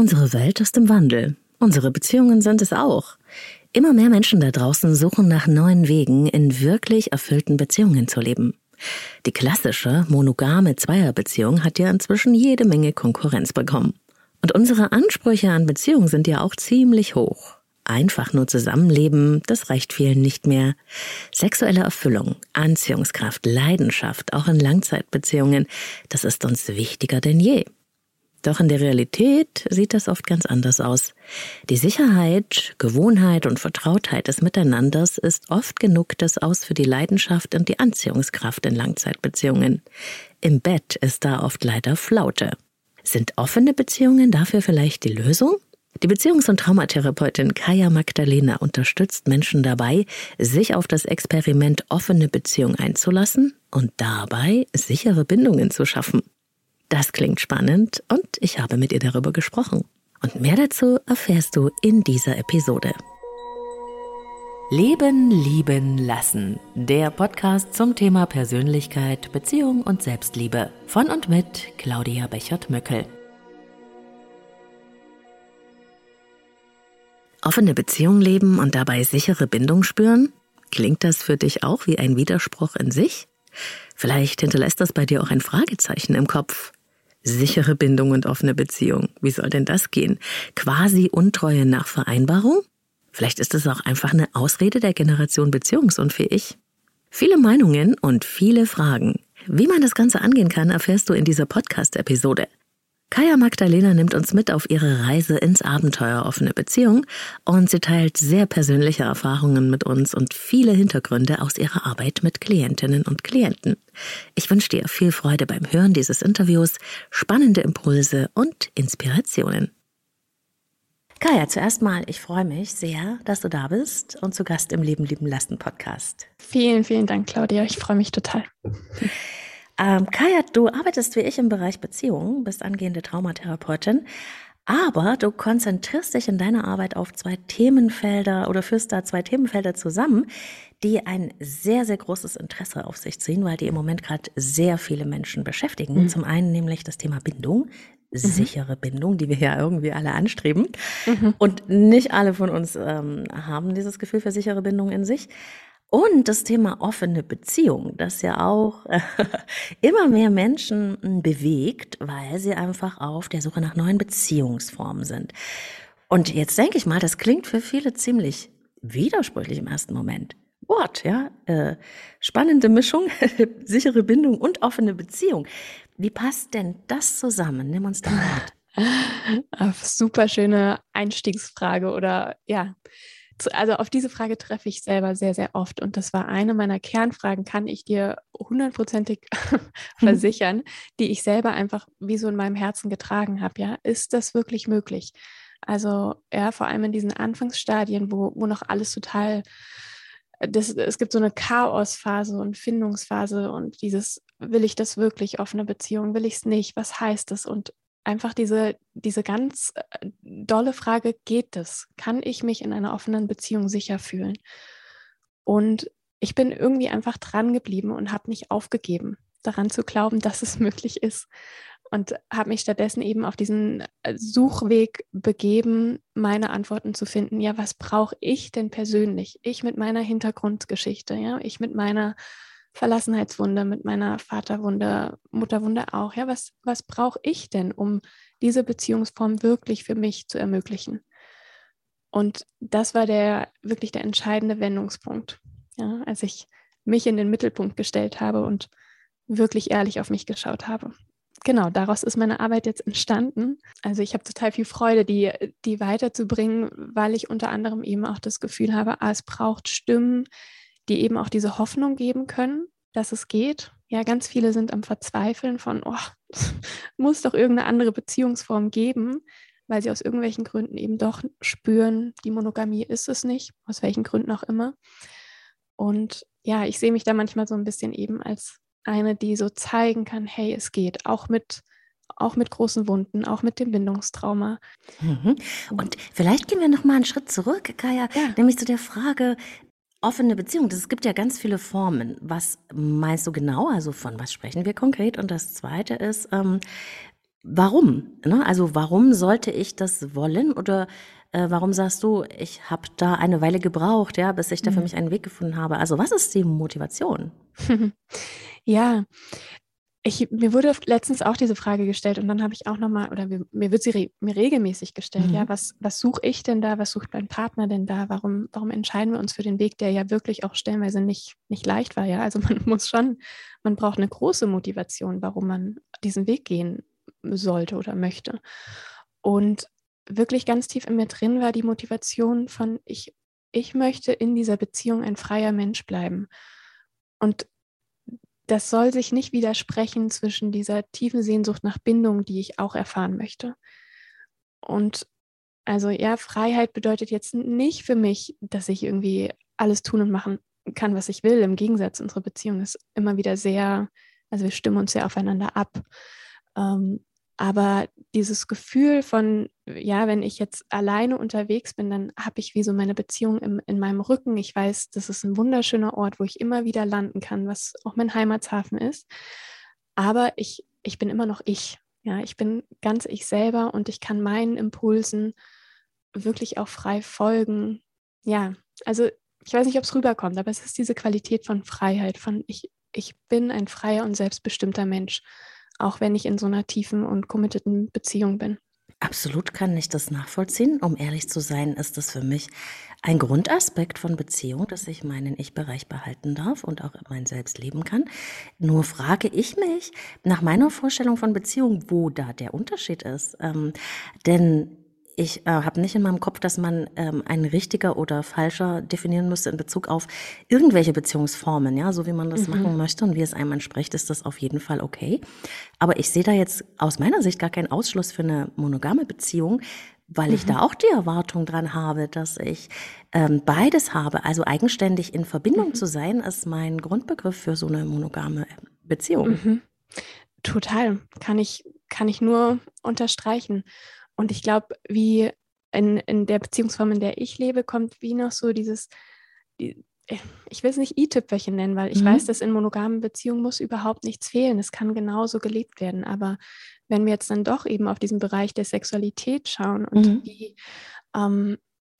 Unsere Welt ist im Wandel. Unsere Beziehungen sind es auch. Immer mehr Menschen da draußen suchen nach neuen Wegen, in wirklich erfüllten Beziehungen zu leben. Die klassische monogame Zweierbeziehung hat ja inzwischen jede Menge Konkurrenz bekommen. Und unsere Ansprüche an Beziehungen sind ja auch ziemlich hoch. Einfach nur zusammenleben, das reicht vielen nicht mehr. Sexuelle Erfüllung, Anziehungskraft, Leidenschaft, auch in Langzeitbeziehungen, das ist uns wichtiger denn je. Doch in der Realität sieht das oft ganz anders aus. Die Sicherheit, Gewohnheit und Vertrautheit des Miteinanders ist oft genug das Aus für die Leidenschaft und die Anziehungskraft in Langzeitbeziehungen. Im Bett ist da oft leider Flaute. Sind offene Beziehungen dafür vielleicht die Lösung? Die Beziehungs- und Traumatherapeutin Kaya Magdalena unterstützt Menschen dabei, sich auf das Experiment offene Beziehung einzulassen und dabei sichere Bindungen zu schaffen. Das klingt spannend und ich habe mit ihr darüber gesprochen. Und mehr dazu erfährst du in dieser Episode. Leben, lieben, lassen. Der Podcast zum Thema Persönlichkeit, Beziehung und Selbstliebe. Von und mit Claudia Bechert-Möckel. Offene Beziehung leben und dabei sichere Bindung spüren? Klingt das für dich auch wie ein Widerspruch in sich? Vielleicht hinterlässt das bei dir auch ein Fragezeichen im Kopf. Sichere Bindung und offene Beziehung. Wie soll denn das gehen? Quasi Untreue nach Vereinbarung? Vielleicht ist es auch einfach eine Ausrede der Generation beziehungsunfähig. Viele Meinungen und viele Fragen. Wie man das Ganze angehen kann, erfährst du in dieser Podcast-Episode. Kaya Magdalena nimmt uns mit auf ihre Reise ins Abenteuer offene Beziehung und sie teilt sehr persönliche Erfahrungen mit uns und viele Hintergründe aus ihrer Arbeit mit Klientinnen und Klienten. Ich wünsche dir viel Freude beim Hören dieses Interviews, spannende Impulse und Inspirationen. Kaya, zuerst mal, ich freue mich sehr, dass du da bist und zu Gast im Leben lieben lassen Podcast. Vielen, vielen Dank, Claudia. Ich freue mich total. Ähm, Kaya, du arbeitest wie ich im Bereich Beziehungen, bist angehende Traumatherapeutin, aber du konzentrierst dich in deiner Arbeit auf zwei Themenfelder oder führst da zwei Themenfelder zusammen, die ein sehr, sehr großes Interesse auf sich ziehen, weil die im Moment gerade sehr viele Menschen beschäftigen. Mhm. Zum einen nämlich das Thema Bindung, mhm. sichere Bindung, die wir ja irgendwie alle anstreben. Mhm. Und nicht alle von uns ähm, haben dieses Gefühl für sichere Bindung in sich. Und das Thema offene Beziehung, das ja auch äh, immer mehr Menschen hm, bewegt, weil sie einfach auf der Suche nach neuen Beziehungsformen sind. Und jetzt denke ich mal, das klingt für viele ziemlich widersprüchlich im ersten Moment. What, ja? Äh, spannende Mischung, sichere Bindung und offene Beziehung. Wie passt denn das zusammen? Nimm uns da mit. Super schöne Einstiegsfrage oder ja also auf diese Frage treffe ich selber sehr, sehr oft. Und das war eine meiner Kernfragen, kann ich dir hundertprozentig versichern, die ich selber einfach wie so in meinem Herzen getragen habe. Ja, ist das wirklich möglich? Also, ja, vor allem in diesen Anfangsstadien, wo, wo noch alles total, das, es gibt so eine Chaosphase und Findungsphase und dieses, will ich das wirklich, offene Beziehung, will ich es nicht, was heißt das? Und einfach diese, diese ganz äh, dolle Frage, geht es? Kann ich mich in einer offenen Beziehung sicher fühlen? Und ich bin irgendwie einfach dran geblieben und habe nicht aufgegeben, daran zu glauben, dass es möglich ist. Und habe mich stattdessen eben auf diesen äh, Suchweg begeben, meine Antworten zu finden. Ja, was brauche ich denn persönlich? Ich mit meiner Hintergrundgeschichte, ja, ich mit meiner Verlassenheitswunde, mit meiner Vaterwunde, Mutterwunde auch. Ja, was, was brauche ich denn, um diese Beziehungsform wirklich für mich zu ermöglichen? Und das war der wirklich der entscheidende Wendungspunkt, ja, als ich mich in den Mittelpunkt gestellt habe und wirklich ehrlich auf mich geschaut habe. Genau, daraus ist meine Arbeit jetzt entstanden. Also ich habe total viel Freude, die, die weiterzubringen, weil ich unter anderem eben auch das Gefühl habe, ah, es braucht Stimmen, die eben auch diese Hoffnung geben können, dass es geht. Ja, ganz viele sind am Verzweifeln von, oh, muss doch irgendeine andere Beziehungsform geben, weil sie aus irgendwelchen Gründen eben doch spüren, die Monogamie ist es nicht, aus welchen Gründen auch immer. Und ja, ich sehe mich da manchmal so ein bisschen eben als eine, die so zeigen kann, hey, es geht, auch mit auch mit großen Wunden, auch mit dem Bindungstrauma. Mhm. Und vielleicht gehen wir noch mal einen Schritt zurück, Kaya, ja. nämlich zu der Frage, Offene Beziehung, es gibt ja ganz viele Formen. Was meinst du genau? Also von was sprechen wir konkret? Und das Zweite ist, ähm, warum? Ne? Also warum sollte ich das wollen oder äh, warum sagst du, ich habe da eine Weile gebraucht, ja, bis ich da für mhm. mich einen Weg gefunden habe? Also was ist die Motivation? ja, ich, mir wurde letztens auch diese Frage gestellt und dann habe ich auch nochmal, oder mir, mir, wird sie re, mir regelmäßig gestellt, mhm. ja, was, was suche ich denn da, was sucht mein Partner denn da, warum, warum entscheiden wir uns für den Weg, der ja wirklich auch stellenweise nicht, nicht leicht war, ja, also man muss schon, man braucht eine große Motivation, warum man diesen Weg gehen sollte oder möchte. Und wirklich ganz tief in mir drin war die Motivation von, ich, ich möchte in dieser Beziehung ein freier Mensch bleiben. Und das soll sich nicht widersprechen zwischen dieser tiefen Sehnsucht nach Bindung, die ich auch erfahren möchte. Und also ja, Freiheit bedeutet jetzt nicht für mich, dass ich irgendwie alles tun und machen kann, was ich will. Im Gegensatz, unsere Beziehung ist immer wieder sehr, also wir stimmen uns sehr aufeinander ab. Ähm, aber dieses Gefühl von, ja, wenn ich jetzt alleine unterwegs bin, dann habe ich wie so meine Beziehung im, in meinem Rücken. Ich weiß, das ist ein wunderschöner Ort, wo ich immer wieder landen kann, was auch mein Heimatshafen ist. Aber ich, ich bin immer noch ich. Ja, ich bin ganz ich selber und ich kann meinen Impulsen wirklich auch frei folgen. Ja, also ich weiß nicht, ob es rüberkommt, aber es ist diese Qualität von Freiheit, von ich, ich bin ein freier und selbstbestimmter Mensch auch wenn ich in so einer tiefen und committeden Beziehung bin. Absolut kann ich das nachvollziehen. Um ehrlich zu sein, ist das für mich ein Grundaspekt von Beziehung, dass ich meinen Ich-Bereich behalten darf und auch mein Selbst leben kann. Nur frage ich mich nach meiner Vorstellung von Beziehung, wo da der Unterschied ist. Ähm, denn ich äh, habe nicht in meinem Kopf, dass man ähm, ein richtiger oder falscher definieren müsste in Bezug auf irgendwelche Beziehungsformen, ja, so wie man das mhm. machen möchte und wie es einem entspricht, ist das auf jeden Fall okay. Aber ich sehe da jetzt aus meiner Sicht gar keinen Ausschluss für eine monogame Beziehung, weil mhm. ich da auch die Erwartung dran habe, dass ich ähm, beides habe. Also eigenständig in Verbindung mhm. zu sein, ist mein Grundbegriff für so eine monogame Beziehung. Mhm. Total, kann ich kann ich nur unterstreichen. Und ich glaube, wie in, in der Beziehungsform, in der ich lebe, kommt wie noch so dieses, die, ich will es nicht i-Tüpferchen nennen, weil ich mhm. weiß, dass in monogamen Beziehungen muss überhaupt nichts fehlen. Es kann genauso gelebt werden. Aber wenn wir jetzt dann doch eben auf diesen Bereich der Sexualität schauen und mhm. wie, ähm,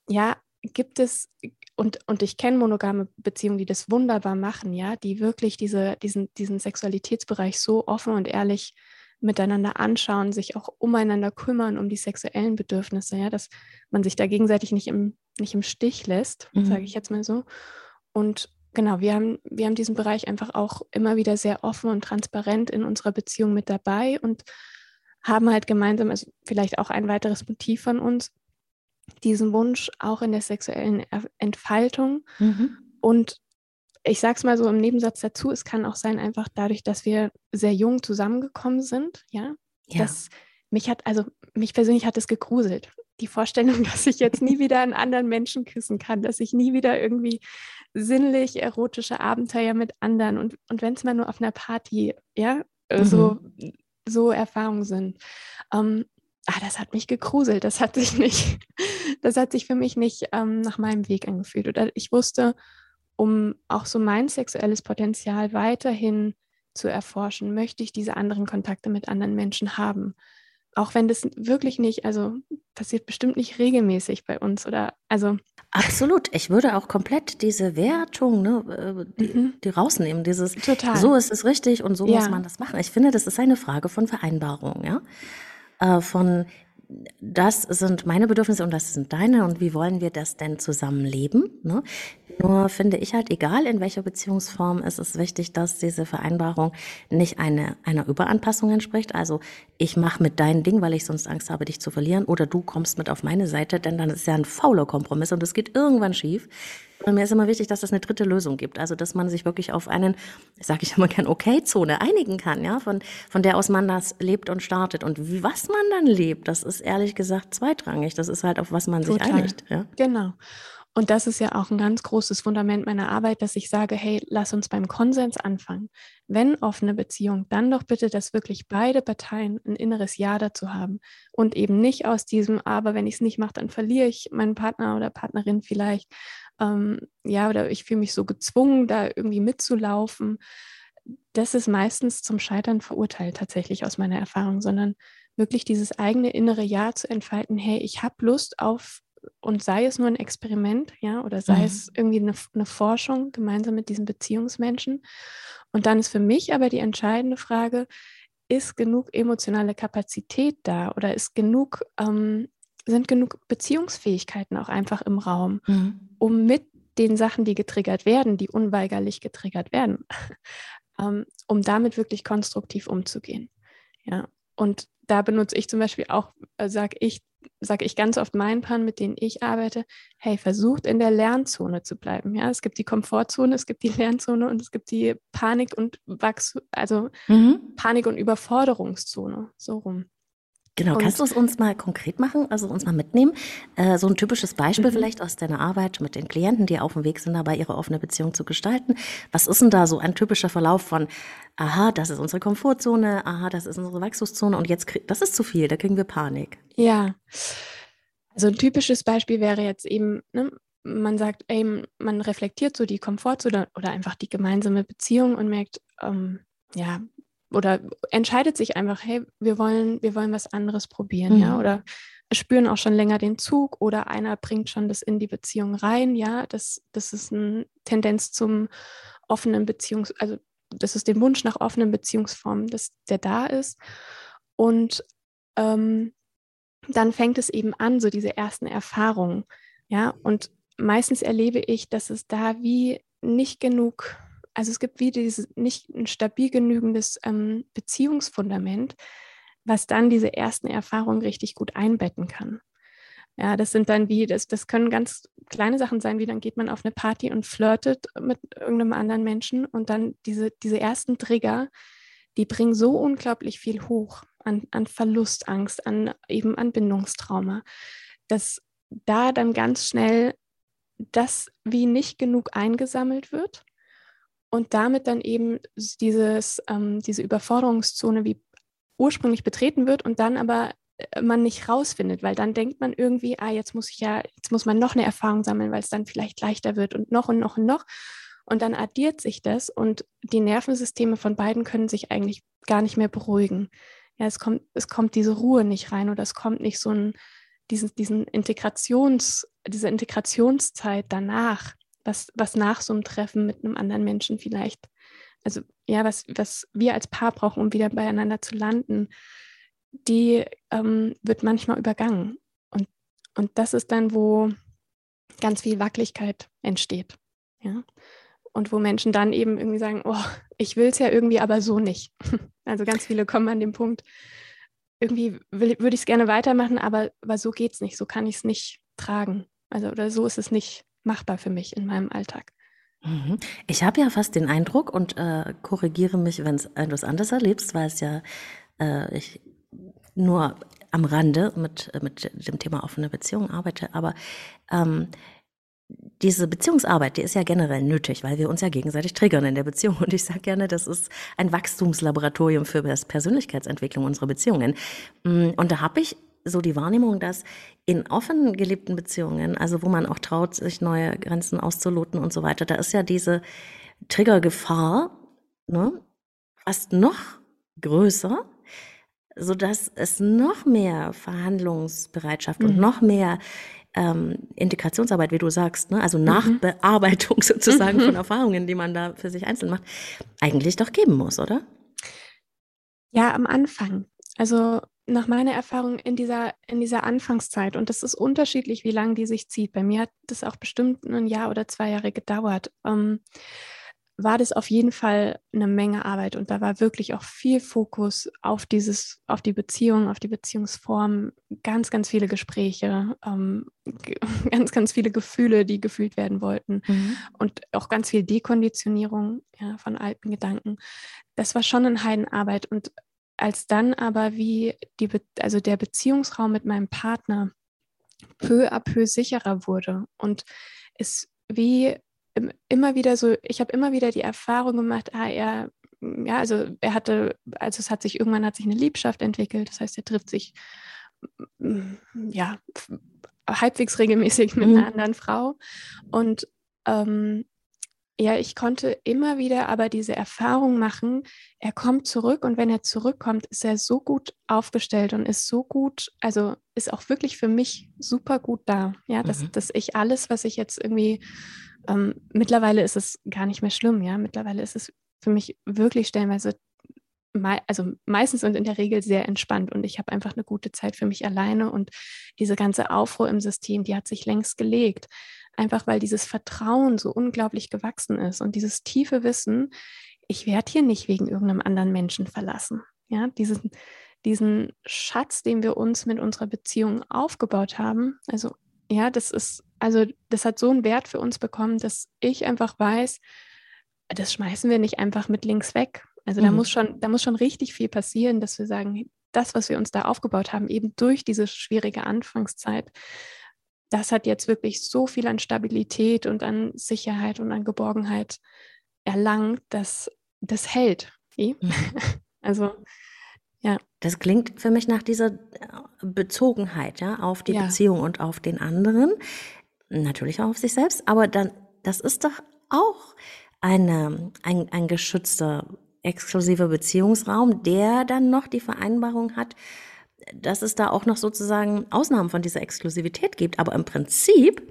ja, gibt es, und, und ich kenne monogame Beziehungen, die das wunderbar machen, ja, die wirklich diese, diesen, diesen Sexualitätsbereich so offen und ehrlich miteinander anschauen, sich auch umeinander kümmern um die sexuellen Bedürfnisse, ja, dass man sich da gegenseitig nicht im, nicht im Stich lässt, mhm. sage ich jetzt mal so. Und genau, wir haben, wir haben diesen Bereich einfach auch immer wieder sehr offen und transparent in unserer Beziehung mit dabei und haben halt gemeinsam, also vielleicht auch ein weiteres Motiv von uns, diesen Wunsch auch in der sexuellen Entfaltung mhm. und ich sage es mal so im Nebensatz dazu, es kann auch sein, einfach dadurch, dass wir sehr jung zusammengekommen sind, ja, ja. dass mich hat, also mich persönlich hat es gegruselt. Die Vorstellung, dass ich jetzt nie wieder einen anderen Menschen küssen kann, dass ich nie wieder irgendwie sinnlich erotische Abenteuer mit anderen und, und wenn es mal nur auf einer Party, ja, mhm. so, so Erfahrungen sind. Ähm, ah, das hat mich gegruselt, das hat sich nicht, das hat sich für mich nicht ähm, nach meinem Weg angefühlt. Oder ich wusste, um auch so mein sexuelles Potenzial weiterhin zu erforschen, möchte ich diese anderen Kontakte mit anderen Menschen haben. Auch wenn das wirklich nicht, also passiert bestimmt nicht regelmäßig bei uns oder also. Absolut. Ich würde auch komplett diese Wertung, ne, äh, die, mhm. die rausnehmen. Dieses Total. so ist es richtig und so ja. muss man das machen. Ich finde, das ist eine Frage von Vereinbarung, ja. Äh, von das sind meine Bedürfnisse und das sind deine und wie wollen wir das denn zusammenleben? Ne? Nur finde ich halt, egal in welcher Beziehungsform, ist es wichtig, dass diese Vereinbarung nicht eine, einer Überanpassung entspricht. Also ich mache mit deinem Ding, weil ich sonst Angst habe, dich zu verlieren, oder du kommst mit auf meine Seite, denn dann ist ja ein fauler Kompromiss und es geht irgendwann schief. Und mir ist immer wichtig, dass es eine dritte Lösung gibt. Also, dass man sich wirklich auf einen, sage ich immer gern, Okay-Zone einigen kann, ja, von, von der aus man das lebt und startet. Und wie, was man dann lebt, das ist ehrlich gesagt zweitrangig. Das ist halt, auf was man Total. sich einigt. Ja? Genau. Und das ist ja auch ein ganz großes Fundament meiner Arbeit, dass ich sage, hey, lass uns beim Konsens anfangen. Wenn offene Beziehung, dann doch bitte, dass wirklich beide Parteien ein inneres Ja dazu haben und eben nicht aus diesem, aber wenn ich es nicht mache, dann verliere ich meinen Partner oder Partnerin vielleicht. Ähm, ja, oder ich fühle mich so gezwungen, da irgendwie mitzulaufen. Das ist meistens zum Scheitern verurteilt, tatsächlich aus meiner Erfahrung, sondern wirklich dieses eigene innere Ja zu entfalten, hey, ich habe Lust auf und sei es nur ein Experiment, ja, oder sei mhm. es irgendwie eine, eine, Forschung gemeinsam mit diesen Beziehungsmenschen. Und dann ist für mich aber die entscheidende Frage, ist genug emotionale Kapazität da oder ist genug, ähm, sind genug Beziehungsfähigkeiten auch einfach im Raum, mhm. um mit den Sachen, die getriggert werden, die unweigerlich getriggert werden, ähm, um damit wirklich konstruktiv umzugehen. Ja, und da benutze ich zum Beispiel auch, äh, sage ich, sage ich ganz oft meinen Paaren, mit denen ich arbeite, hey, versucht in der Lernzone zu bleiben. Ja, es gibt die Komfortzone, es gibt die Lernzone und es gibt die Panik und Wachs also mhm. Panik und Überforderungszone, so rum. Genau, und, kannst du es uns mal konkret machen, also uns mal mitnehmen? Äh, so ein typisches Beispiel mhm. vielleicht aus deiner Arbeit mit den Klienten, die auf dem Weg sind, dabei ihre offene Beziehung zu gestalten. Was ist denn da so ein typischer Verlauf von, aha, das ist unsere Komfortzone, aha, das ist unsere Wachstumszone und jetzt, das ist zu viel, da kriegen wir Panik. Ja, also ein typisches Beispiel wäre jetzt eben, ne, man sagt, ey, man reflektiert so die Komfortzone oder einfach die gemeinsame Beziehung und merkt, ähm, ja, oder entscheidet sich einfach, hey, wir wollen, wir wollen was anderes probieren, mhm. ja, oder spüren auch schon länger den Zug oder einer bringt schon das in die Beziehung rein, ja, das, das ist eine Tendenz zum offenen Beziehungs-, also das ist den Wunsch nach offenen Beziehungsformen, dass der da ist. Und ähm, dann fängt es eben an, so diese ersten Erfahrungen, ja, und meistens erlebe ich, dass es da wie nicht genug also es gibt wie dieses nicht ein stabil genügendes ähm, Beziehungsfundament, was dann diese ersten Erfahrungen richtig gut einbetten kann. Ja, das sind dann wie, das, das können ganz kleine Sachen sein, wie dann geht man auf eine Party und flirtet mit irgendeinem anderen Menschen und dann diese, diese ersten Trigger, die bringen so unglaublich viel hoch an, an Verlustangst, an eben an Bindungstrauma, dass da dann ganz schnell das wie nicht genug eingesammelt wird und damit dann eben dieses, ähm, diese Überforderungszone wie ursprünglich betreten wird und dann aber äh, man nicht rausfindet, weil dann denkt man irgendwie, ah, jetzt muss ich ja, jetzt muss man noch eine Erfahrung sammeln, weil es dann vielleicht leichter wird und noch und noch und noch. Und dann addiert sich das und die Nervensysteme von beiden können sich eigentlich gar nicht mehr beruhigen. Ja, es kommt, es kommt diese Ruhe nicht rein oder es kommt nicht so ein, diesen, diesen Integrations, diese Integrationszeit danach was, was nach so einem Treffen mit einem anderen Menschen vielleicht, also ja, was, was wir als Paar brauchen, um wieder beieinander zu landen, die ähm, wird manchmal übergangen. Und, und das ist dann, wo ganz viel Wackeligkeit entsteht. Ja? Und wo Menschen dann eben irgendwie sagen, oh, ich will es ja irgendwie, aber so nicht. Also ganz viele kommen an den Punkt, irgendwie würde ich es gerne weitermachen, aber, aber so geht es nicht, so kann ich es nicht tragen. Also oder so ist es nicht machbar für mich in meinem Alltag. Mhm. Ich habe ja fast den Eindruck und äh, korrigiere mich, wenn du es anders erlebst, weil es ja äh, ich nur am Rande mit, mit dem Thema offene Beziehung arbeite, aber ähm, diese Beziehungsarbeit, die ist ja generell nötig, weil wir uns ja gegenseitig triggern in der Beziehung. Und ich sage gerne, das ist ein Wachstumslaboratorium für Persönlichkeitsentwicklung unserer Beziehungen. Mm, und da habe ich so die Wahrnehmung, dass in offen gelebten Beziehungen, also wo man auch traut, sich neue Grenzen auszuloten und so weiter, da ist ja diese Triggergefahr ne, fast noch größer, sodass es noch mehr Verhandlungsbereitschaft mhm. und noch mehr ähm, Integrationsarbeit, wie du sagst, ne? also mhm. Nachbearbeitung sozusagen mhm. von Erfahrungen, die man da für sich einzeln macht, eigentlich doch geben muss, oder? Ja, am Anfang. Also nach meiner Erfahrung in dieser, in dieser Anfangszeit, und das ist unterschiedlich, wie lange die sich zieht, bei mir hat das auch bestimmt ein Jahr oder zwei Jahre gedauert, ähm, war das auf jeden Fall eine Menge Arbeit und da war wirklich auch viel Fokus auf dieses, auf die Beziehung, auf die Beziehungsform, ganz, ganz viele Gespräche, ähm, ganz, ganz viele Gefühle, die gefühlt werden wollten mhm. und auch ganz viel Dekonditionierung ja, von alten Gedanken. Das war schon eine Heidenarbeit und als dann aber wie die, also der Beziehungsraum mit meinem Partner peu à peu sicherer wurde und es wie immer wieder so, ich habe immer wieder die Erfahrung gemacht, ah, er, ja, also er hatte, also es hat sich irgendwann hat sich eine Liebschaft entwickelt, das heißt, er trifft sich ja halbwegs regelmäßig mit einer mhm. anderen Frau und ähm, ja, ich konnte immer wieder aber diese Erfahrung machen, er kommt zurück und wenn er zurückkommt, ist er so gut aufgestellt und ist so gut, also ist auch wirklich für mich super gut da. Ja, dass, mhm. dass ich alles, was ich jetzt irgendwie, ähm, mittlerweile ist es gar nicht mehr schlimm, ja, mittlerweile ist es für mich wirklich stellenweise also meistens und in der Regel sehr entspannt und ich habe einfach eine gute Zeit für mich alleine und diese ganze Aufruhr im System, die hat sich längst gelegt, einfach weil dieses Vertrauen so unglaublich gewachsen ist und dieses tiefe Wissen, ich werde hier nicht wegen irgendeinem anderen Menschen verlassen. Ja, diesen, diesen Schatz, den wir uns mit unserer Beziehung aufgebaut haben, also ja, das ist, also das hat so einen Wert für uns bekommen, dass ich einfach weiß, das schmeißen wir nicht einfach mit links weg, also mhm. da muss schon, da muss schon richtig viel passieren, dass wir sagen, das, was wir uns da aufgebaut haben, eben durch diese schwierige Anfangszeit, das hat jetzt wirklich so viel an Stabilität und an Sicherheit und an Geborgenheit erlangt, dass das hält. Mhm. Also ja. Das klingt für mich nach dieser Bezogenheit, ja, auf die ja. Beziehung und auf den anderen, natürlich auch auf sich selbst, aber dann, das ist doch auch eine, ein, ein geschützter exklusiver Beziehungsraum, der dann noch die Vereinbarung hat, dass es da auch noch sozusagen Ausnahmen von dieser Exklusivität gibt. Aber im Prinzip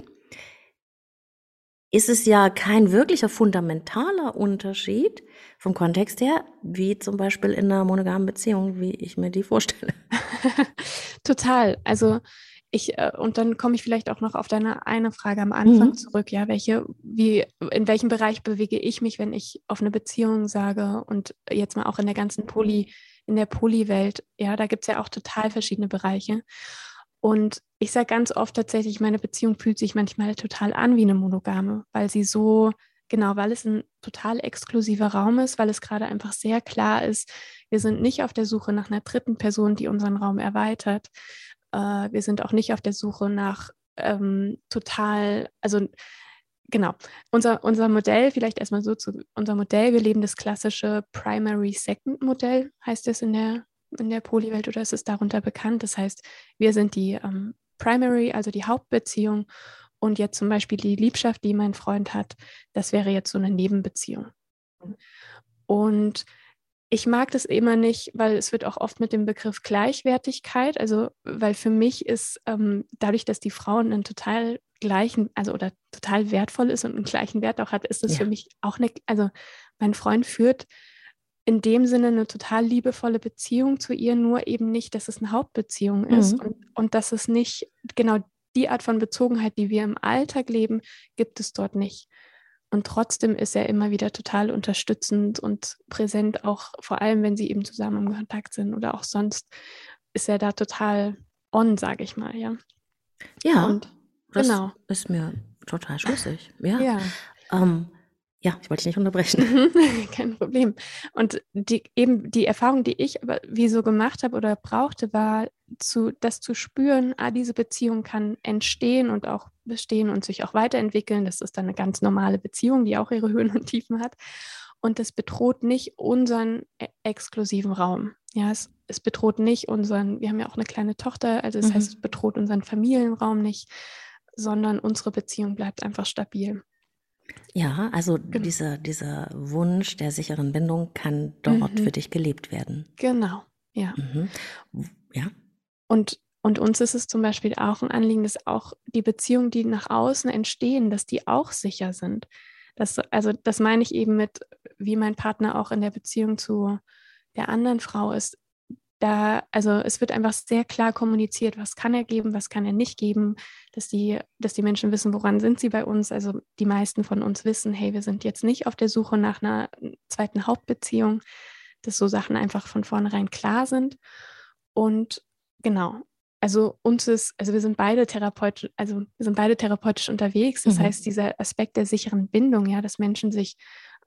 ist es ja kein wirklicher fundamentaler Unterschied vom Kontext her, wie zum Beispiel in einer monogamen Beziehung, wie ich mir die vorstelle. Total. Also ich, äh, und dann komme ich vielleicht auch noch auf deine eine Frage am Anfang mhm. zurück, ja, welche, wie, in welchem Bereich bewege ich mich, wenn ich auf eine Beziehung sage und jetzt mal auch in der ganzen Poly, in der Poly-Welt, ja, da gibt es ja auch total verschiedene Bereiche. Und ich sage ganz oft tatsächlich, meine Beziehung fühlt sich manchmal total an wie eine monogame, weil sie so, genau, weil es ein total exklusiver Raum ist, weil es gerade einfach sehr klar ist, wir sind nicht auf der Suche nach einer dritten Person, die unseren Raum erweitert, äh, wir sind auch nicht auf der Suche nach ähm, total, also genau, unser, unser Modell, vielleicht erstmal so zu unser Modell, wir leben das klassische Primary-Second-Modell, heißt es in der, in der Polywelt oder ist es darunter bekannt. Das heißt, wir sind die ähm, Primary, also die Hauptbeziehung und jetzt zum Beispiel die Liebschaft, die mein Freund hat, das wäre jetzt so eine Nebenbeziehung. Und ich mag das immer nicht, weil es wird auch oft mit dem Begriff Gleichwertigkeit, also weil für mich ist ähm, dadurch, dass die Frau einen total gleichen, also oder total wertvoll ist und einen gleichen Wert auch hat, ist es ja. für mich auch eine, also mein Freund führt in dem Sinne eine total liebevolle Beziehung zu ihr, nur eben nicht, dass es eine Hauptbeziehung ist mhm. und, und dass es nicht genau die Art von Bezogenheit, die wir im Alltag leben, gibt es dort nicht. Und trotzdem ist er immer wieder total unterstützend und präsent, auch vor allem, wenn sie eben zusammen im Kontakt sind oder auch sonst ist er da total on, sage ich mal, ja. Ja, und, das genau. ist mir total schlüssig. Ja. ja. Ähm, ja, ich wollte dich nicht unterbrechen. Kein Problem. Und die, eben die Erfahrung, die ich aber wie so gemacht habe oder brauchte, war, zu, das zu spüren, ah, diese Beziehung kann entstehen und auch bestehen und sich auch weiterentwickeln. Das ist dann eine ganz normale Beziehung, die auch ihre Höhen und Tiefen hat. Und das bedroht nicht unseren e-, exklusiven Raum. Ja, es, es bedroht nicht unseren, wir haben ja auch eine kleine Tochter, also das mhm. heißt, es bedroht unseren Familienraum nicht, sondern unsere Beziehung bleibt einfach stabil. Ja, also genau. dieser, dieser Wunsch der sicheren Bindung kann dort mhm. für dich gelebt werden. Genau, ja. Mhm. Ja. Und, und uns ist es zum Beispiel auch ein Anliegen, dass auch die Beziehungen, die nach außen entstehen, dass die auch sicher sind. Das, also das meine ich eben mit, wie mein Partner auch in der Beziehung zu der anderen Frau ist da, also es wird einfach sehr klar kommuniziert, was kann er geben, was kann er nicht geben, dass die, dass die Menschen wissen, woran sind sie bei uns. Also die meisten von uns wissen, hey, wir sind jetzt nicht auf der Suche nach einer zweiten Hauptbeziehung, dass so Sachen einfach von vornherein klar sind. Und genau, also uns ist, also wir sind beide therapeutisch, also wir sind beide therapeutisch unterwegs. Das mhm. heißt, dieser Aspekt der sicheren Bindung, ja, dass Menschen sich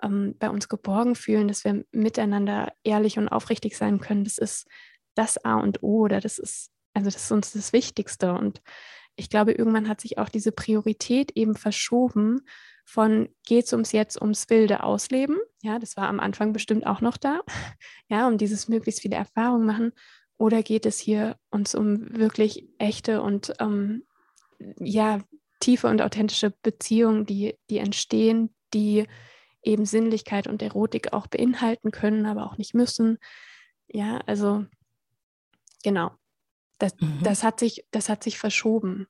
ähm, bei uns geborgen fühlen, dass wir miteinander ehrlich und aufrichtig sein können, das ist das A und O oder das ist, also das ist uns das Wichtigste. Und ich glaube, irgendwann hat sich auch diese Priorität eben verschoben von geht es ums jetzt ums wilde Ausleben. Ja, das war am Anfang bestimmt auch noch da. Ja, um dieses möglichst viele Erfahrungen machen. Oder geht es hier uns um wirklich echte und ähm, ja, tiefe und authentische Beziehungen, die, die entstehen, die eben Sinnlichkeit und Erotik auch beinhalten können, aber auch nicht müssen. Ja, also genau. Das, mhm. das, hat, sich, das hat sich verschoben.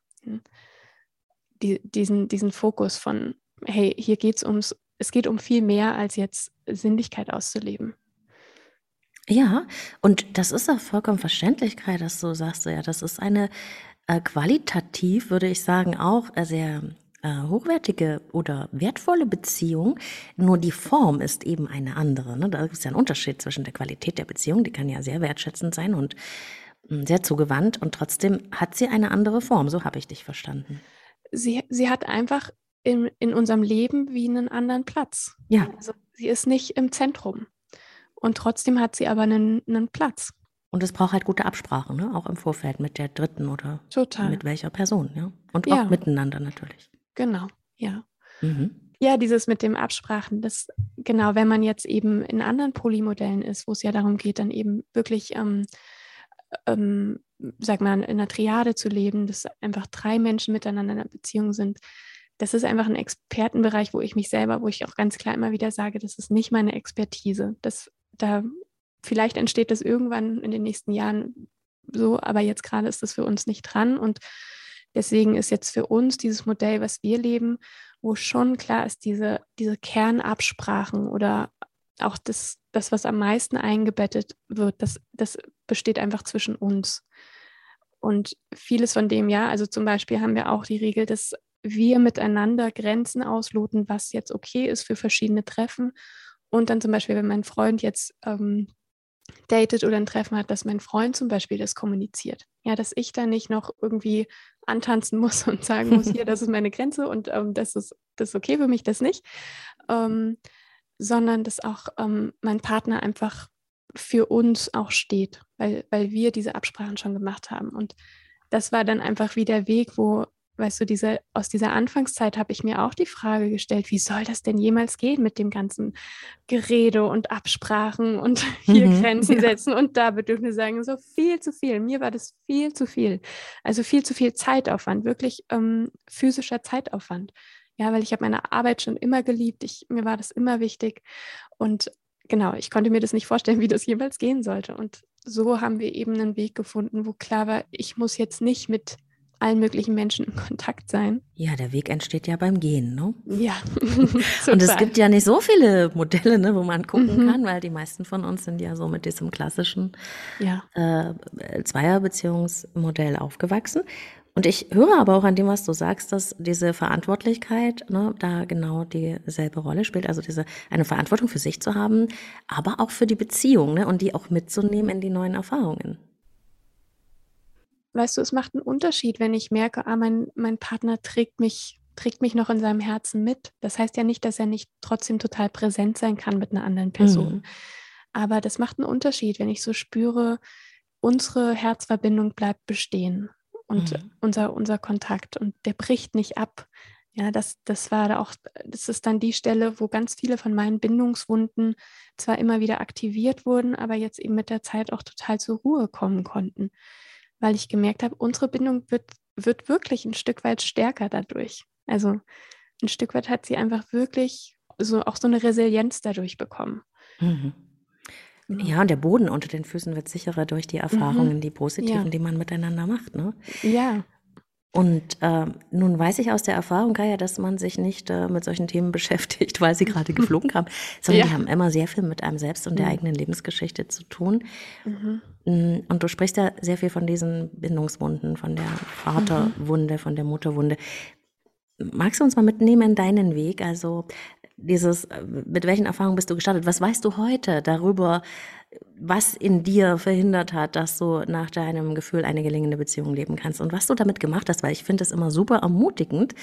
Die, diesen, diesen Fokus von, hey, hier geht es ums, es geht um viel mehr als jetzt Sinnlichkeit auszuleben. Ja, und das ist auch vollkommen verständlich, Kai, dass du sagst, ja, das ist eine äh, qualitativ, würde ich sagen, auch äh, sehr äh, hochwertige oder wertvolle Beziehung. Nur die Form ist eben eine andere. Ne? Da ist ja ein Unterschied zwischen der Qualität der Beziehung, die kann ja sehr wertschätzend sein und mh, mm, sehr zugewandt und trotzdem hat sie eine andere Form. So habe ich dich verstanden. Sie, sie hat einfach in, in unserem Leben wie einen anderen Platz. Ja. Also sie ist nicht im Zentrum. Und trotzdem hat sie aber einen, einen Platz. Und es braucht halt gute Absprache, ne? auch im Vorfeld mit der dritten oder Total. mit welcher Person. Ja? Und auch ja. miteinander natürlich. Genau, ja. Mhm. Ja, dieses mit dem Absprachen, das genau, wenn man jetzt eben in anderen Polymodellen ist, wo es ja darum geht, dann eben wirklich, ähm, ähm, sag mal, in einer Triade zu leben, dass einfach drei Menschen miteinander in einer Beziehung sind, das ist einfach ein Expertenbereich, wo ich mich selber, wo ich auch ganz klar immer wieder sage, das ist nicht meine Expertise. Das da vielleicht entsteht das irgendwann in den nächsten Jahren so, aber jetzt gerade ist das für uns nicht dran und deswegen ist jetzt für uns dieses Modell, was wir leben, wo schon klar ist, diese, diese Kernabsprachen oder auch das, das, was am meisten eingebettet wird, das, das besteht einfach zwischen uns. Und vieles von dem, ja, also zum Beispiel haben wir auch die Regel, dass wir miteinander Grenzen ausloten, was jetzt okay ist für verschiedene Treffen und dann zum Beispiel, wenn mein Freund jetzt ähm, datet oder ein Treffen hat, dass mein Freund zum Beispiel das kommuniziert. Ja, dass ich da nicht noch irgendwie antanzen muss und sagen muss, hier, das ist meine Grenze und ähm, das, ist, das ist okay für mich, das nicht. Ähm, sondern dass auch ähm, mein Partner einfach für uns auch steht, weil, weil wir diese Absprachen schon gemacht haben. Und das war dann einfach wie der Weg, wo weißt du, diese, aus dieser Anfangszeit habe ich mir auch die Frage gestellt, wie soll das denn jemals gehen mit dem ganzen Gerede und Absprachen und hier mhm, Grenzen ja. setzen und da Bedürfnisse sagen, so viel zu viel. Mir war das viel zu viel. Also viel zu viel Zeitaufwand, wirklich ähm, physischer Zeitaufwand. Ja, weil ich habe meine Arbeit schon immer geliebt. Ich, mir war das immer wichtig. Und genau, ich konnte mir das nicht vorstellen, wie das jemals gehen sollte. Und so haben wir eben einen Weg gefunden, wo klar war, ich muss jetzt nicht mit allen möglichen Menschen in Kontakt sein. Ja, der Weg entsteht ja beim Gehen, ne? Ja. und es gibt ja nicht so viele Modelle, ne, wo man gucken mhm. kann, weil die meisten von uns sind ja so mit diesem klassischen ja. äh, Zweierbeziehungsmodell aufgewachsen. Und ich höre aber auch an dem, was du sagst, dass diese Verantwortlichkeit ne, da genau dieselbe Rolle spielt. Also diese eine Verantwortung für sich zu haben, aber auch für die Beziehung ne, und die auch mitzunehmen in die neuen Erfahrungen weißt du, es macht einen Unterschied, wenn ich merke, ah, mein, mein Partner trägt mich, trägt mich noch in seinem Herzen mit. Das heißt ja nicht, dass er nicht trotzdem total präsent sein kann mit einer anderen Person. Mhm. Aber das macht einen Unterschied, wenn ich so spüre, unsere Herzverbindung bleibt bestehen und mhm. unser, unser Kontakt und der bricht nicht ab. Ja, das, das war da auch, das ist dann die Stelle, wo ganz viele von meinen Bindungswunden zwar immer wieder aktiviert wurden, aber jetzt eben mit der Zeit auch total zur Ruhe kommen konnten weil ich gemerkt habe, unsere Bindung wird, wird wirklich ein Stück weit stärker dadurch. Also ein Stück weit hat sie einfach wirklich so auch so eine Resilienz dadurch bekommen. Mhm. Ja, und der Boden unter den Füßen wird sicherer durch die Erfahrungen, mhm. die positiven, ja. die man miteinander macht. Ne? Ja, und äh, nun weiß ich aus der Erfahrung, Kaya, dass man sich nicht äh, mit solchen Themen beschäftigt, weil sie gerade geflogen kamen, sondern ja. die haben immer sehr viel mit einem selbst und der mhm. eigenen Lebensgeschichte zu tun. Mhm. Mm, und du sprichst ja sehr viel von diesen Bindungswunden, von der Vaterwunde, mhm. von der Mutterwunde. Magst du uns mal mitnehmen in deinen Weg? Also dieses, äh, mit welchen Erfahrungen bist du gestartet? Was weißt du heute darüber, was in dir verhindert hat, dass du nach deinem Gefühl eine gelingende Beziehung leben kannst und was du damit gemacht hast, weil ich finde es immer super ermutigend,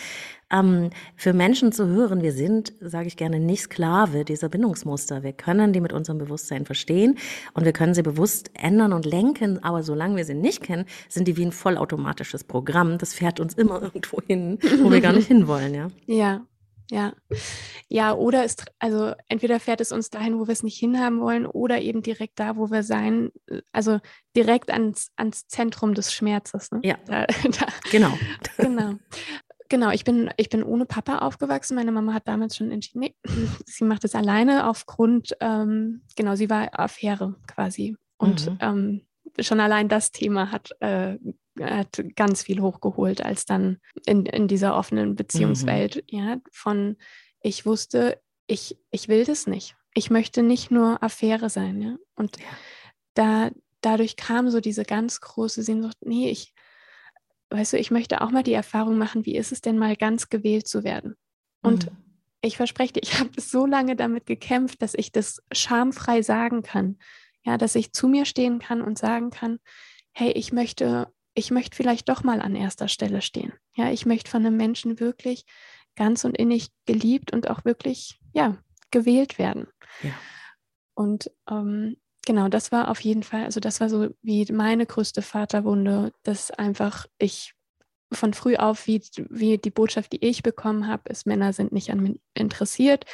ähm, für Menschen zu hören, wir sind, sage ich gerne, nicht Sklave dieser Bindungsmuster. Wir können die mit unserem Bewusstsein verstehen und wir können sie bewusst ändern und lenken, aber solange wir sie nicht kennen, sind die wie ein vollautomatisches Programm. Das fährt uns immer irgendwo hin, wo wir gar nicht hinwollen, ja. Ja, ja. Ja, oder ist, also entweder fährt es uns dahin, wo wir es nicht hinhaben wollen, oder eben direkt da, wo wir sein, also direkt ans, ans Zentrum des Schmerzes. Ne? Ja. Da, da. Genau. Genau. genau, ich bin, ich bin ohne Papa aufgewachsen. Meine Mama hat damals schon entschieden, nee, sie macht es alleine aufgrund, ähm, genau, sie war Affäre quasi. Und mhm. ähm, schon allein das Thema hat, äh, hat ganz viel hochgeholt, als dann in, in dieser offenen Beziehungswelt, mhm. ja, von ich wusste, ich, ich will das nicht. Ich möchte nicht nur Affäre sein, ja. Und ja. da dadurch kam so diese ganz große Sehnsucht, nee, ich, weißt du, ich möchte auch mal die Erfahrung machen, wie ist es denn mal ganz gewählt zu werden? Und mhm. ich verspreche dir, ich habe so lange damit gekämpft, dass ich das schamfrei sagen kann. Ja, dass ich zu mir stehen kann und sagen kann, hey, ich möchte, ich möchte vielleicht doch mal an erster Stelle stehen. Ja, ich möchte von einem Menschen wirklich ganz und innig geliebt und auch wirklich, ja, gewählt werden. Ja. Und ähm, genau, das war auf jeden Fall, also das war so wie meine größte Vaterwunde, dass einfach ich von früh auf, wie, wie die Botschaft, die ich bekommen habe, ist, Männer sind nicht an mir interessiert.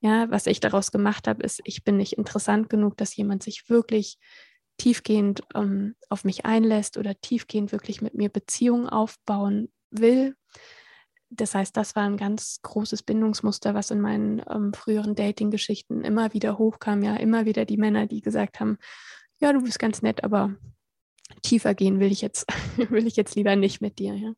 Ja, was ich daraus gemacht habe, ist, ich bin nicht interessant genug, dass jemand sich wirklich tiefgehend ähm, auf mich einlässt oder tiefgehend wirklich mit mir Beziehungen aufbauen will das heißt, das war ein ganz großes Bindungsmuster, was in meinen ähm, früheren Dating-Geschichten immer wieder hochkam. Ja, immer wieder die Männer, die gesagt haben, ja, du bist ganz nett, aber tiefer gehen will ich jetzt, will ich jetzt lieber nicht mit dir. Ja.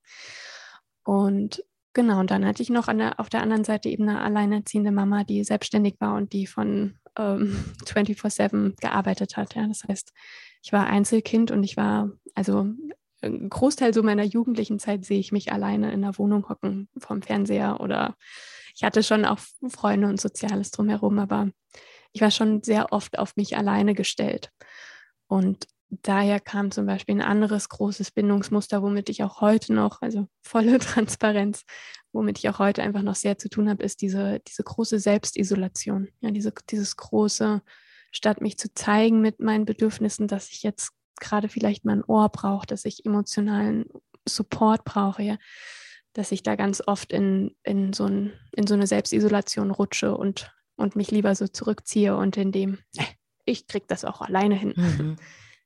Und genau, und dann hatte ich noch der, auf der anderen Seite eben eine alleinerziehende Mama, die selbstständig war und die von ähm, 24-7 gearbeitet hat. Ja. Das heißt, ich war Einzelkind und ich war also ein Großteil so meiner jugendlichen Zeit sehe ich mich alleine in der Wohnung hocken vom Fernseher oder ich hatte schon auch Freunde und Soziales drumherum, aber ich war schon sehr oft auf mich alleine gestellt. Und daher kam zum Beispiel ein anderes großes Bindungsmuster, womit ich auch heute noch, also volle Transparenz, womit ich auch heute einfach noch sehr zu tun habe, ist diese, diese große Selbstisolation. Ja, diese, dieses große, statt mich zu zeigen mit meinen Bedürfnissen, dass ich jetzt gerade vielleicht mein Ohr brauche, dass ich emotionalen Support brauche, ja, dass ich da ganz oft in, in, so, ein, in so eine Selbstisolation rutsche und, und mich lieber so zurückziehe und in dem, ich kriege das auch alleine hin. Mhm.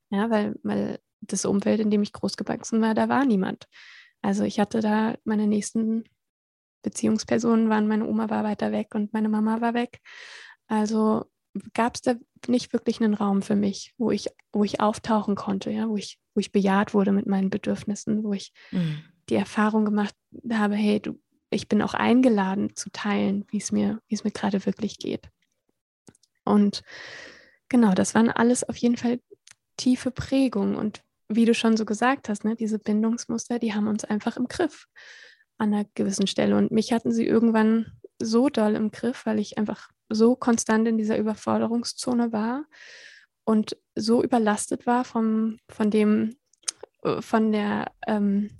Ja, weil, weil das Umfeld, in dem ich groß gewachsen war, da war niemand. Also ich hatte da meine nächsten Beziehungspersonen waren, meine Oma war weiter weg und meine Mama war weg. Also gab es da nicht wirklich einen Raum für mich, wo ich, wo ich auftauchen konnte, ja, wo ich, wo ich bejaht wurde mit meinen Bedürfnissen, wo ich mhm. die Erfahrung gemacht habe, hey, du, ich bin auch eingeladen zu teilen, wie es mir, wie es mir gerade wirklich geht. Und genau, das waren alles auf jeden Fall tiefe Prägungen. Und wie du schon so gesagt hast, ne, diese Bindungsmuster, die haben uns einfach im Griff an einer gewissen Stelle. Und mich hatten sie irgendwann so doll im Griff, weil ich einfach so konstant in dieser Überforderungszone war und so überlastet war vom, von dem, äh, von der ähm,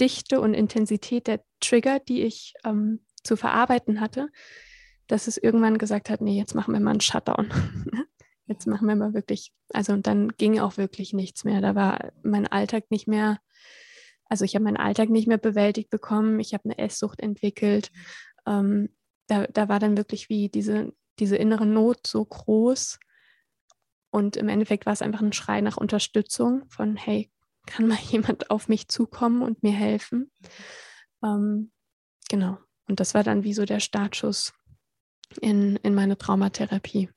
Dichte und Intensität der Trigger, die ich ähm, zu verarbeiten hatte, dass es irgendwann gesagt hat, nee, jetzt machen wir mal einen Shutdown. jetzt machen wir mal wirklich, also und dann ging auch wirklich nichts mehr. Da war mein Alltag nicht mehr, also ich habe meinen Alltag nicht mehr bewältigt bekommen. Ich habe eine Esssucht entwickelt. Ähm, da, da war dann wirklich wie diese, diese innere Not so groß. Und im Endeffekt war es einfach ein Schrei nach Unterstützung von, hey, kann mal jemand auf mich zukommen und mir helfen? Ähm, genau. Und das war dann wie so der Startschuss in, in meine Traumatherapie,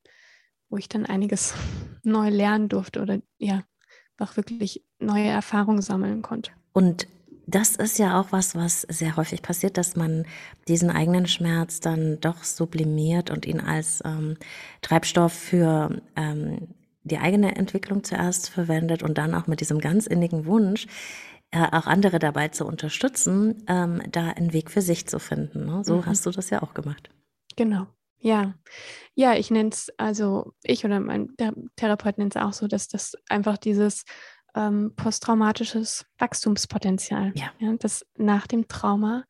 wo ich dann einiges neu lernen durfte oder ja, auch wirklich neue Erfahrungen sammeln konnte. Und das ist ja auch was, was sehr häufig passiert, dass man diesen eigenen Schmerz dann doch sublimiert und ihn als ähm, Treibstoff für ähm, die eigene Entwicklung zuerst verwendet und dann auch mit diesem ganz innigen Wunsch, äh, auch andere dabei zu unterstützen, ähm, da einen Weg für sich zu finden. Ne? So mhm. hast du das ja auch gemacht. Genau. Ja, ja, ich nenne es, also ich oder mein Therapeut nennt es auch so, dass das einfach dieses ähm, posttraumatisches Wachstumspotenzial. Ja. ja. Das nach dem Trauma,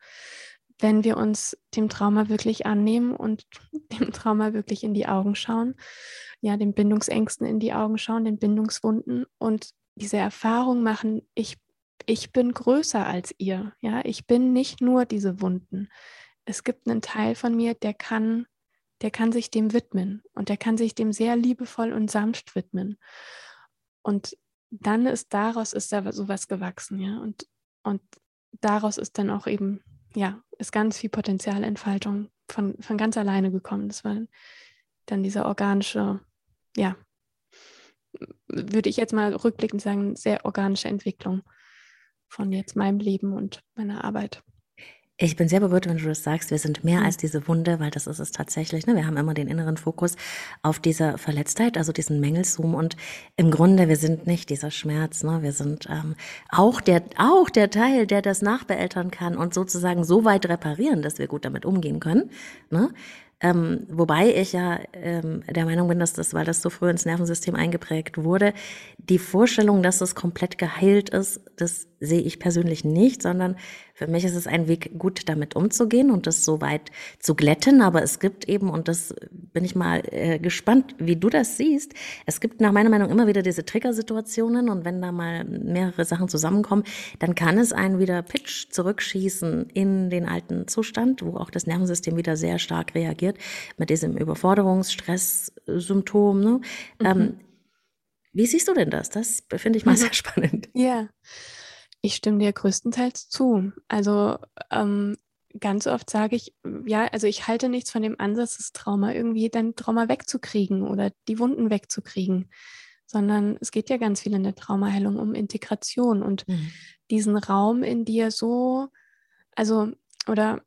wenn wir uns dem Trauma wirklich annehmen und dem Trauma wirklich in die Augen schauen, ja, den Bindungsängsten in die Augen schauen, den Bindungswunden und diese Erfahrung machen, ich, ich bin größer als ihr. Ja, ich bin nicht nur diese Wunden. Es gibt einen Teil von mir, der kann, der kann sich dem widmen und der kann sich dem sehr liebevoll und sanft widmen. Und dann ist daraus ist da sowas gewachsen, ja. Und, und daraus ist dann auch eben ja, ist ganz viel Potenzialentfaltung von, von ganz alleine gekommen. Das war dann diese organische, ja, würde ich jetzt mal rückblickend sagen, sehr organische Entwicklung von jetzt meinem Leben und meiner Arbeit. Ich bin sehr berührt, wenn du das sagst. Wir sind mehr mhm. als diese Wunde, weil das ist es tatsächlich. Ne? Wir haben immer den inneren Fokus auf dieser Verletztheit, also diesen Mängelzoom. Und im Grunde, wir sind nicht dieser Schmerz. Ne? Wir sind ähm, auch, der, auch der Teil, der das nachbeeltern kann und sozusagen so weit reparieren, dass wir gut damit umgehen können. Ne? Ähm, wobei ich ja ähm, der Meinung bin, dass das, weil das so früh ins Nervensystem eingeprägt wurde, die Vorstellung, dass es komplett geheilt ist, das sehe ich persönlich nicht, sondern für mich ist es ein Weg, gut damit umzugehen und das so weit zu glätten. Aber es gibt eben, und das bin ich mal äh, gespannt, wie du das siehst, es gibt nach meiner Meinung immer wieder diese Triggersituationen und wenn da mal mehrere Sachen zusammenkommen, dann kann es einen wieder Pitch zurückschießen in den alten Zustand, wo auch das Nervensystem wieder sehr stark reagiert mit diesem Überforderungsstress-Symptom. Ne? Mhm. Ähm, wie siehst du denn das? Das finde ich mal mhm. sehr spannend. Ja. Ich stimme dir größtenteils zu. Also ähm, ganz oft sage ich, ja, also ich halte nichts von dem Ansatz, das Trauma irgendwie dein Trauma wegzukriegen oder die Wunden wegzukriegen, sondern es geht ja ganz viel in der Traumaheilung um Integration und mhm. diesen Raum in dir so, also, oder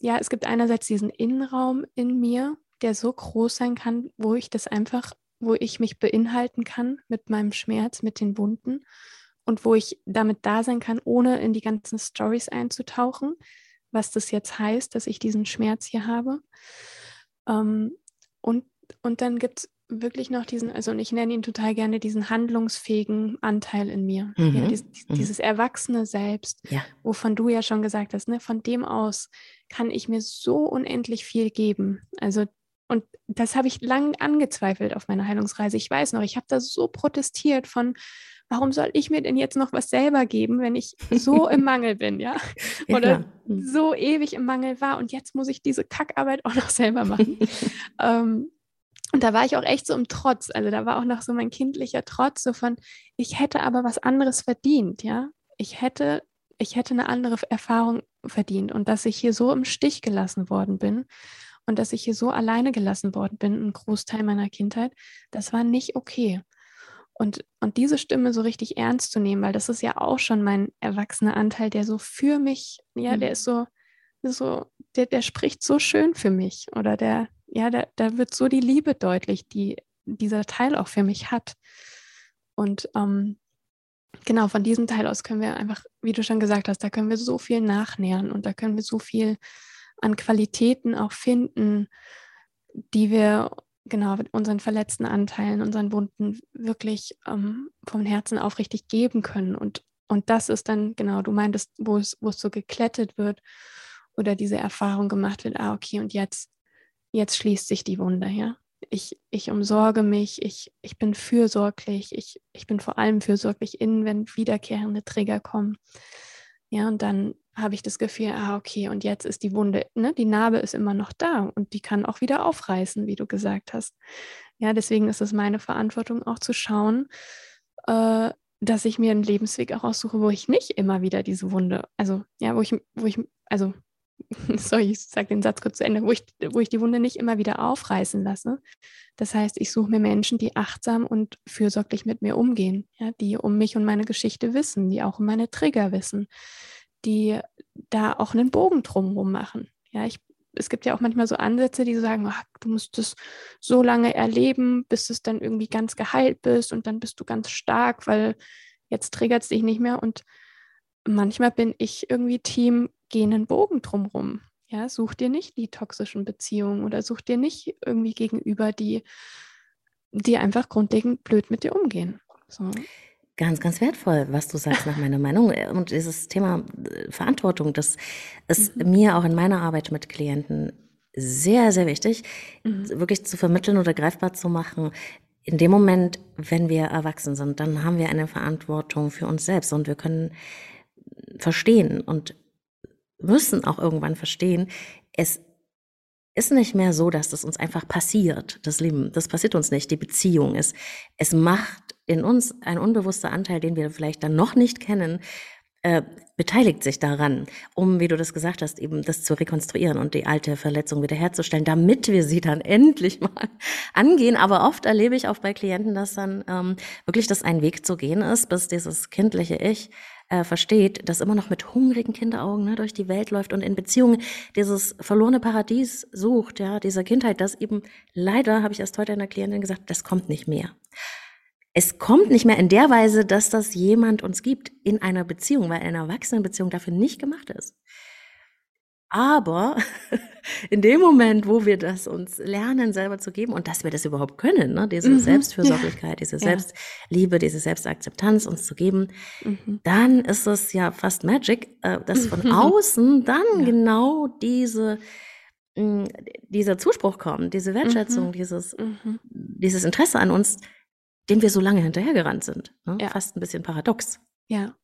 ja, es gibt einerseits diesen Innenraum in mir, der so groß sein kann, wo ich das einfach, wo ich mich beinhalten kann mit meinem Schmerz, mit den Wunden und wo ich damit da sein kann, ohne in die ganzen Stories einzutauchen, was das jetzt heißt, dass ich diesen Schmerz hier habe. Ähm, und, und dann gibt es wirklich noch diesen, also und ich nenne ihn total gerne diesen handlungsfähigen Anteil in mir. Mhm. Ja, dieses, mhm. dieses erwachsene Selbst, ja. wovon du ja schon gesagt hast, ne, von dem aus kann ich mir so unendlich viel geben. Also und das habe ich lang angezweifelt auf meiner Heilungsreise. Ich weiß noch, ich habe da so protestiert von, warum soll ich mir denn jetzt noch was selber geben, wenn ich so im Mangel bin, ja? Oder ja. Mhm. so ewig im Mangel war und jetzt muss ich diese Kackarbeit auch noch selber machen. ähm, und da war ich auch echt so im Trotz. Also da war auch noch so mein kindlicher Trotz, so von, ich hätte aber was anderes verdient, ja? Ich hätte, ich hätte eine andere Erfahrung verdient und dass ich hier so im Stich gelassen worden bin und dass ich hier so alleine gelassen worden bin, einen Großteil meiner Kindheit, das war nicht okay. Und, und diese Stimme so richtig ernst zu nehmen, weil das ist ja auch schon mein erwachsener Anteil, der so für mich, ja, mhm. der ist so, so, der, der spricht so schön für mich. Oder der, ja, da, da wird so die Liebe deutlich, die dieser Teil auch für mich hat. Und ähm, genau, von diesem Teil aus können wir einfach, wie du schon gesagt hast, da können wir so viel nachnähern und da können wir so viel an Qualitäten auch finden, die wir genau unseren verletzten Anteilen, unseren Wunden wirklich ähm, vom Herzen aufrichtig geben können. Und, und das ist dann, genau, du meintest, wo es, wo es so geklettet wird oder diese Erfahrung gemacht wird, ah, okay, und jetzt, jetzt schließt sich die Wunde, ja. Ich, ich umsorge mich, ich, ich bin fürsorglich, ich, ich bin vor allem fürsorglich innen, wenn wiederkehrende Trigger kommen. Ja, und dann habe ich das Gefühl, ah, okay, und jetzt ist die Wunde, ne, die Narbe ist immer noch da und die kann auch wieder aufreißen, wie du gesagt hast. Ja, deswegen ist es meine Verantwortung auch zu schauen, äh, dass ich mir einen Lebensweg auch aussuche, wo ich nicht immer wieder diese Wunde, also ja, wo ich, wo ich, also sorry, ich sage den Satz kurz zu Ende, wo ich, wo ich die Wunde nicht immer wieder aufreißen lasse. Das heißt, ich suche mir Menschen, die achtsam und fürsorglich mit mir umgehen, ja, die um mich und meine Geschichte wissen, die auch um meine Trigger wissen, die da auch einen Bogen drumherum machen. Ja, ich, es gibt ja auch manchmal so Ansätze, die sagen, ach, du musst es so lange erleben, bis es dann irgendwie ganz geheilt bist und dann bist du ganz stark, weil jetzt triggert es dich nicht mehr. Und manchmal bin ich irgendwie Team, geh einen Bogen drumherum. Ja, such dir nicht die toxischen Beziehungen oder such dir nicht irgendwie gegenüber, die, die einfach grundlegend blöd mit dir umgehen. So. Ganz, ganz wertvoll, was du sagst nach meiner Meinung. Und dieses Thema äh, Verantwortung, das ist mhm. mir auch in meiner Arbeit mit Klienten sehr, sehr wichtig, mhm. wirklich zu vermitteln oder greifbar zu machen. In dem Moment, wenn wir erwachsen sind, dann haben wir eine Verantwortung für uns selbst und wir können verstehen und müssen auch irgendwann verstehen, es ist nicht mehr so, dass das uns einfach passiert, das Leben. Das passiert uns nicht, die Beziehung ist. Es macht in uns ein unbewusster Anteil, den wir vielleicht dann noch nicht kennen, äh, beteiligt sich daran, um, wie du das gesagt hast, eben das zu rekonstruieren und die alte Verletzung wiederherzustellen, damit wir sie dann endlich mal angehen. Aber oft erlebe ich auch bei Klienten, dass dann ähm, wirklich das ein Weg zu gehen ist, bis dieses kindliche Ich äh, versteht, das immer noch mit hungrigen Kinderaugen ne, durch die Welt läuft und in Beziehungen dieses verlorene Paradies sucht, ja, dieser Kindheit, das eben leider, habe ich erst heute einer Klientin gesagt, das kommt nicht mehr es kommt nicht mehr in der Weise, dass das jemand uns gibt in einer Beziehung, weil eine Erwachsenenbeziehung dafür nicht gemacht ist. Aber in dem Moment, wo wir das uns lernen, selber zu geben und dass wir das überhaupt können, ne, diese mhm, Selbstfürsorglichkeit, diese Selbstliebe, diese Selbstakzeptanz uns zu geben, mhm. dann ist es ja fast Magic, äh, dass von außen dann ja. genau diese mm, dieser Zuspruch kommt, diese Wertschätzung, mhm. dieses, mhm. dieses Interesse an uns, dem wir so lange hinterhergerannt sind. Ne? Ja. Fast ein bisschen paradox. Ja.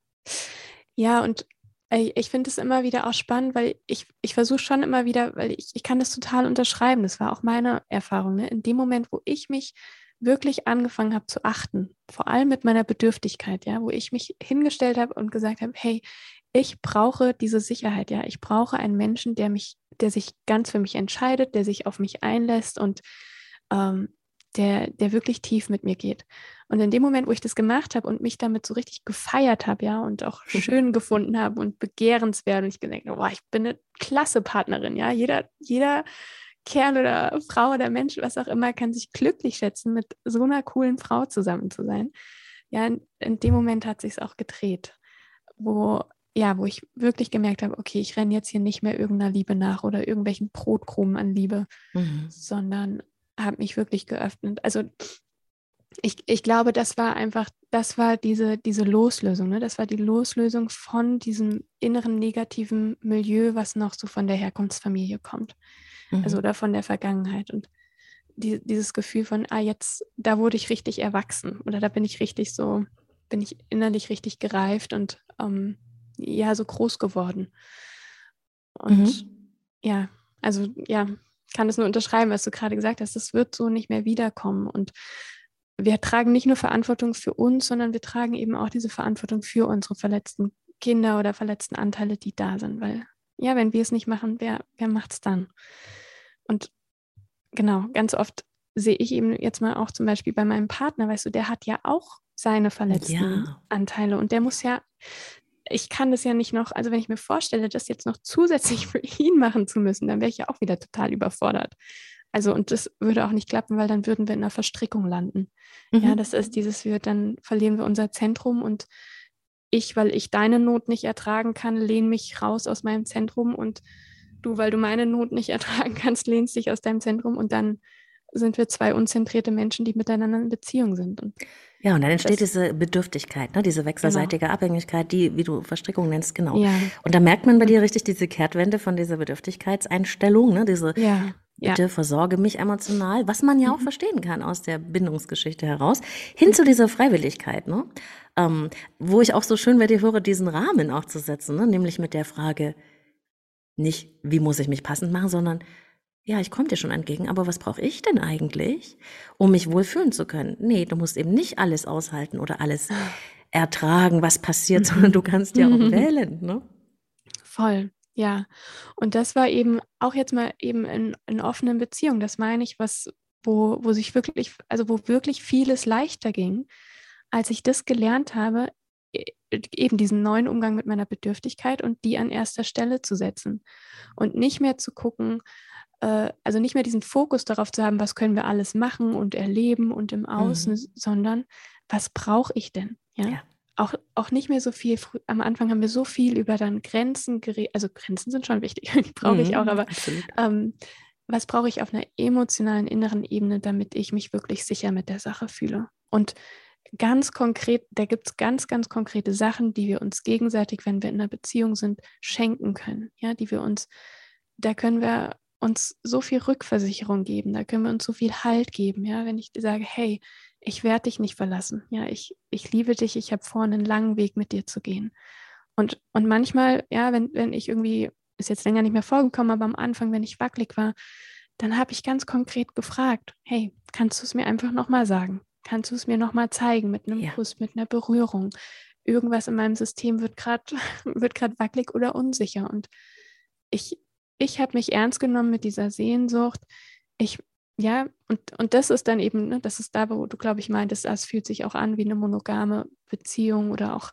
Ja, und ich finde es immer wieder auch spannend, weil ich, ich versuche schon immer wieder, weil ich, ich kann das total unterschreiben. Das war auch meine Erfahrung. Ne? In dem Moment, wo ich mich wirklich angefangen habe zu achten, vor allem mit meiner Bedürftigkeit, ja, wo ich mich hingestellt habe und gesagt habe, hey, ich brauche diese Sicherheit, ja, ich brauche einen Menschen, der mich, der sich ganz für mich entscheidet, der sich auf mich einlässt und ähm, der, der wirklich tief mit mir geht. Und in dem Moment, wo ich das gemacht habe und mich damit so richtig gefeiert habe, ja, und auch schön gefunden habe und begehrenswert und ich gedacht, oh, ich bin eine klasse Partnerin, ja, jeder, jeder Kerl oder Frau oder Mensch, was auch immer, kann sich glücklich schätzen, mit so einer coolen Frau zusammen zu sein. Ja, in, in dem Moment hat sich es auch gedreht, wo ja, wo ich wirklich gemerkt habe, okay, ich renne jetzt hier nicht mehr irgendeiner Liebe nach oder irgendwelchen Brotkrumen an Liebe, mhm. sondern habe mich wirklich geöffnet. Also ich, ich glaube, das war einfach, das war diese, diese Loslösung, ne? das war die Loslösung von diesem inneren negativen Milieu, was noch so von der Herkunftsfamilie kommt. Also mhm. Also oder von der Vergangenheit. Und die, dieses Gefühl von, ah, jetzt, da wurde ich richtig erwachsen oder da bin ich richtig so, bin ich innerlich richtig gereift und ähm, ja, so groß geworden. Und mhm. ja, also ja, kann es nur unterschreiben, was du gerade gesagt hast. Das wird so nicht mehr wiederkommen. Und wir tragen nicht nur Verantwortung für uns, sondern wir tragen eben auch diese Verantwortung für unsere verletzten Kinder oder verletzten Anteile, die da sind. Weil, ja, wenn wir es nicht machen, wer, wer macht es dann? Und genau, ganz oft sehe ich eben jetzt mal auch zum Beispiel bei meinem Partner, weißt du, der hat ja auch seine verletzten ja. Anteile und der muss ja ich kann das ja nicht noch, also wenn ich mir vorstelle, das jetzt noch zusätzlich für ihn machen zu müssen, dann wäre ich ja auch wieder total überfordert. Also, und das würde auch nicht klappen, weil dann würden wir in einer Verstrickung landen. Mhm. Ja, das ist dieses, wir, dann verlieren wir unser Zentrum und ich, weil ich deine Not nicht ertragen kann, lehne mich raus aus meinem Zentrum und du, weil du meine Not nicht ertragen kannst, lehnst dich aus deinem Zentrum und dann sind wir zwei unzentrierte Menschen, die miteinander in Beziehung sind. Und ja, und dann entsteht diese Bedürftigkeit, ne? diese wechselseitige genau. Abhängigkeit, die, wie du Verstrickung nennst, genau. Ja. Und da merkt man bei dir richtig diese Kehrtwende von dieser Bedürftigkeitseinstellung, ne? diese ja. Bitte ja. versorge mich emotional, was man ja auch mhm. verstehen kann aus der Bindungsgeschichte heraus, hin zu dieser Freiwilligkeit, ne? Ähm, wo ich auch so schön bei dir höre, diesen Rahmen auch zu setzen, ne? nämlich mit der Frage, nicht, wie muss ich mich passend machen, sondern ja, ich komme dir schon entgegen, aber was brauche ich denn eigentlich, um mich wohlfühlen zu können? Nee, du musst eben nicht alles aushalten oder alles ertragen, was passiert, sondern du kannst ja auch wählen. Ne? Voll, ja. Und das war eben auch jetzt mal eben in, in offenen Beziehungen, das meine ich, was, wo, wo sich wirklich, also wo wirklich vieles leichter ging, als ich das gelernt habe, e, eben diesen neuen Umgang mit meiner Bedürftigkeit und die an erster Stelle zu setzen und nicht mehr zu gucken, äh, also nicht mehr diesen Fokus darauf zu haben, was können wir alles machen und erleben und im Außen, mhm. sondern was brauche ich denn? Ja. ja. Auch, auch nicht mehr so viel, am Anfang haben wir so viel über dann Grenzen geredet, also Grenzen sind schon wichtig, die brauche mhm, ich auch, aber ähm, was brauche ich auf einer emotionalen inneren Ebene, damit ich mich wirklich sicher mit der Sache fühle? Und ganz konkret, da gibt es ganz, ganz konkrete Sachen, die wir uns gegenseitig, wenn wir in einer Beziehung sind, schenken können. Ja, die wir uns, da können wir uns so viel Rückversicherung geben, da können wir uns so viel Halt geben, ja, wenn ich sage, hey, ich werde dich nicht verlassen, ja, ich, ich liebe dich, ich habe vor, einen langen Weg mit dir zu gehen. Und, und manchmal, ja, wenn, wenn ich irgendwie, ist jetzt länger nicht mehr vorgekommen, aber am Anfang, wenn ich wackelig war, dann habe ich ganz konkret gefragt, hey, kannst du es mir einfach nochmal sagen? Kannst du es mir nochmal zeigen mit einem ja. Kuss, mit einer Berührung? irgendwas in meinem System wird gerade wird gerade wackelig oder unsicher. Und ich, ich habe mich ernst genommen mit dieser Sehnsucht. Ich, ja, und, und das ist dann eben, ne, das ist da, wo du, glaube ich, meintest, das fühlt sich auch an wie eine monogame Beziehung oder auch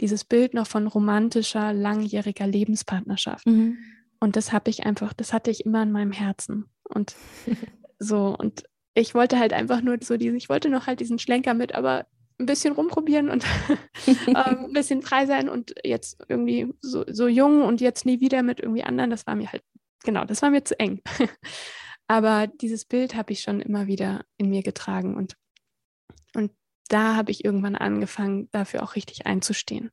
dieses Bild noch von romantischer, langjähriger Lebenspartnerschaft. Mhm. Und das habe ich einfach, das hatte ich immer in meinem Herzen. Und so, und ich wollte halt einfach nur so diesen, ich wollte noch halt diesen Schlenker mit, aber ein bisschen rumprobieren und ähm, ein bisschen frei sein und jetzt irgendwie so, so jung und jetzt nie wieder mit irgendwie anderen, das war mir halt, genau, das war mir zu eng. aber dieses Bild habe ich schon immer wieder in mir getragen und, und da habe ich irgendwann angefangen, dafür auch richtig einzustehen.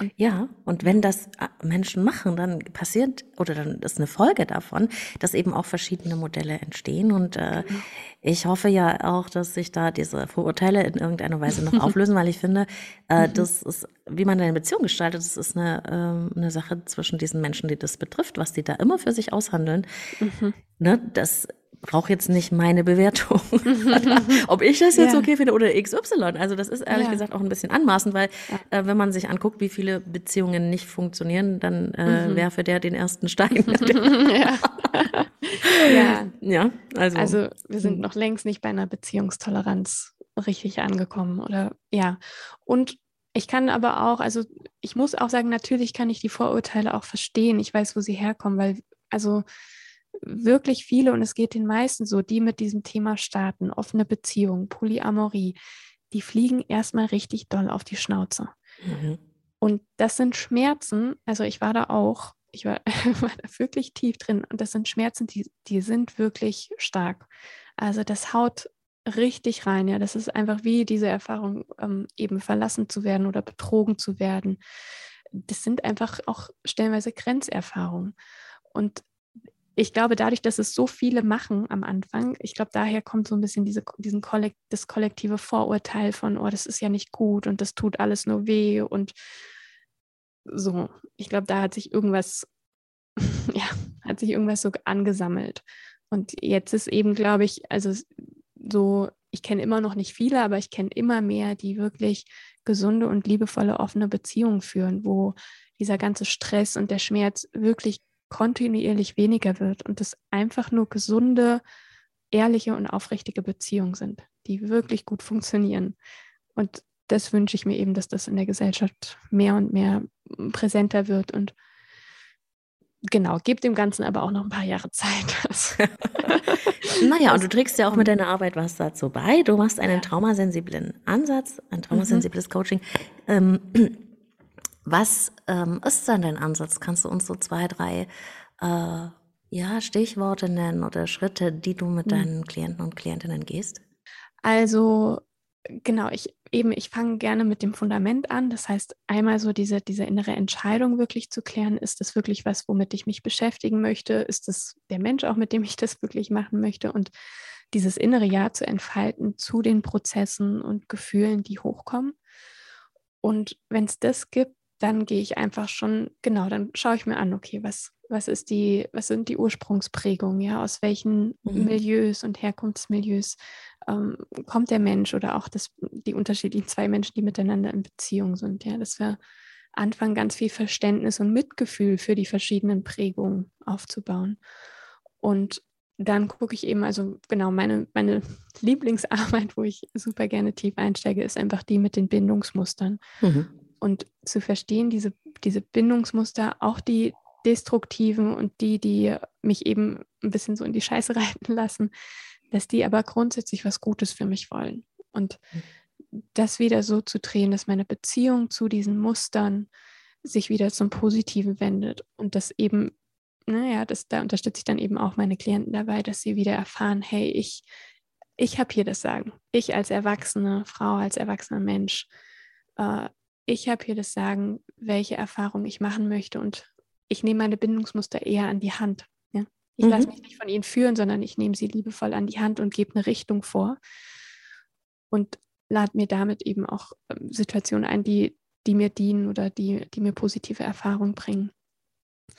Und ja, und wenn das äh, Menschen machen, dann passiert oder dann ist eine Folge davon, dass eben auch verschiedene Modelle entstehen. Und äh, genau. ich hoffe ja auch, dass sich da diese Vorurteile in irgendeiner Weise noch auflösen, weil ich finde, äh, mhm. das ist, wie man eine Beziehung gestaltet, das ist eine, äh, eine Sache zwischen diesen Menschen, die das betrifft, was die da immer für sich aushandeln. Mhm. Ne, das brauche jetzt nicht meine Bewertung, ob ich das jetzt ja. okay finde oder XY. Also das ist ehrlich ja. gesagt auch ein bisschen anmaßend, weil ja. äh, wenn man sich anguckt, wie viele Beziehungen nicht funktionieren, dann äh, mhm. werfe der den ersten Stein. ja. ja. also. Also wir sind hm. noch längst nicht bei einer Beziehungstoleranz richtig angekommen oder ja. Und ich kann aber auch, also ich muss auch sagen, natürlich kann ich die Vorurteile auch verstehen. Ich weiß, wo sie herkommen, weil also wirklich viele, und es geht den meisten so, die mit diesem Thema starten, offene Beziehung, Polyamorie, die fliegen erstmal richtig doll auf die Schnauze. Mhm. Und das sind Schmerzen, also ich war da auch, ich war, war da wirklich tief drin, und das sind Schmerzen, die, die sind wirklich stark. Also das haut richtig rein, ja. Das ist einfach wie diese Erfahrung, ähm, eben verlassen zu werden oder betrogen zu werden. Das sind einfach auch stellenweise Grenzerfahrungen. Und ich glaube, dadurch, dass es so viele machen am Anfang, ich glaube, daher kommt so ein bisschen diese, diesen Kollekt, das kollektive Vorurteil von, oh, das ist ja nicht gut und das tut alles nur weh und so. Ich glaube, da hat sich irgendwas, ja, hat sich irgendwas so angesammelt. Und jetzt ist eben, glaube ich, also so, ich kenne immer noch nicht viele, aber ich kenne immer mehr, die wirklich gesunde und liebevolle, offene Beziehungen führen, wo dieser ganze Stress und der Schmerz wirklich kontinuierlich weniger wird und es einfach nur gesunde, ehrliche und aufrichtige Beziehungen sind, die wirklich gut funktionieren. Und das wünsche ich mir eben, dass das in der Gesellschaft mehr und mehr präsenter wird und genau, gebt dem Ganzen aber auch noch ein paar Jahre Zeit. naja, und du trägst ja auch mit deiner Arbeit was dazu bei. Du machst einen traumasensiblen Ansatz, ein traumasensibles mhm. Coaching. Ähm, was ähm, ist dann dein Ansatz? Kannst du uns so zwei, drei äh, ja, Stichworte nennen oder Schritte, die du mit hm. deinen Klienten und Klientinnen gehst? Also genau, ich eben, ich fange gerne mit dem Fundament an. Das heißt, einmal so diese, diese innere Entscheidung wirklich zu klären, ist das wirklich was, womit ich mich beschäftigen möchte? Ist das der Mensch auch, mit dem ich das wirklich machen möchte? Und dieses innere Ja zu entfalten zu den Prozessen und Gefühlen, die hochkommen. Und wenn es das gibt, dann gehe ich einfach schon, genau, dann schaue ich mir an, okay, was, was ist die, was sind die Ursprungsprägungen, ja, aus welchen mhm. Milieus und Herkunftsmilieus ähm, kommt der Mensch oder auch das, die unterschiedlichen zwei Menschen, die miteinander in Beziehung sind, ja, dass wir anfangen, ganz viel Verständnis und Mitgefühl für die verschiedenen Prägungen aufzubauen. Und dann gucke ich eben, also genau, meine, meine Lieblingsarbeit, wo ich super gerne tief einsteige, ist einfach die mit den Bindungsmustern. Mhm und zu verstehen, diese, diese Bindungsmuster, auch die destruktiven und die, die mich eben ein bisschen so in die Scheiße reiten lassen, dass die aber grundsätzlich was Gutes für mich wollen. Und das wieder so zu drehen, dass meine Beziehung zu diesen Mustern sich wieder zum Positiven wendet und das eben, naja, das, da unterstütze ich dann eben auch meine Klienten dabei, dass sie wieder erfahren, hey, ich, ich habe hier das Sagen. Ich als erwachsene Frau, als erwachsener Mensch, äh, ich habe hier das Sagen, welche Erfahrung ich machen möchte und ich nehme meine Bindungsmuster eher an die Hand. Ja? Ich mhm. lasse mich nicht von ihnen führen, sondern ich nehme sie liebevoll an die Hand und gebe eine Richtung vor und lade mir damit eben auch ähm, Situationen ein, die, die mir dienen oder die, die mir positive Erfahrungen bringen.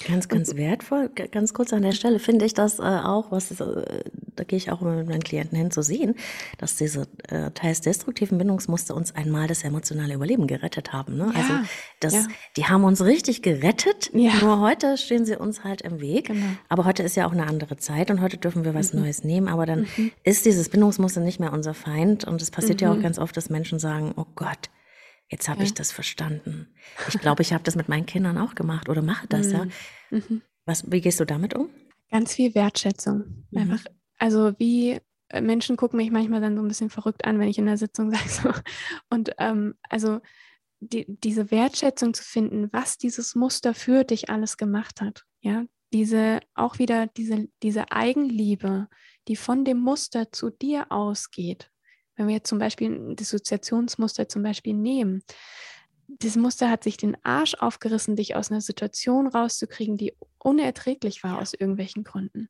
Ganz, ganz wertvoll. Ganz kurz an der Stelle finde ich das äh, auch, was äh, da gehe ich auch immer mit meinen Klienten hin zu sehen, dass diese äh, teils destruktiven Bindungsmuster uns einmal das emotionale Überleben gerettet haben. Ne? Also ja, also das, ja. die haben uns richtig gerettet. Ja. Nur heute stehen sie uns halt im Weg. Genau. Aber heute ist ja auch eine andere Zeit und heute dürfen wir was mhm. Neues nehmen. Aber dann mhm. ist dieses Bindungsmuster nicht mehr unser Feind. Und es passiert mhm. ja auch mhm. ganz oft, dass Menschen sagen: Oh Gott, Jetzt habe ja. ich das verstanden. Ich glaube, ich habe das mit meinen Kindern auch gemacht oder mache das, ja. Mhm. mhm. Was, wie gehst du damit um? Ganz viel Wertschätzung. Mhm. Einfach, also wie äh, Menschen gucken mich manchmal dann so ein bisschen verrückt an, wenn ich in der Sitzung sage so. Und ähm, also die, diese Wertschätzung zu finden, was dieses Muster für dich alles gemacht hat, ja, diese auch wieder diese, diese Eigenliebe, die von dem Muster zu dir ausgeht, wenn wir jetzt zum Beispiel ein Dissoziationsmuster zum Beispiel nehmen, dieses Muster hat sich den Arsch aufgerissen, dich aus einer Situation rauszukriegen, die unerträglich war aus irgendwelchen Gründen.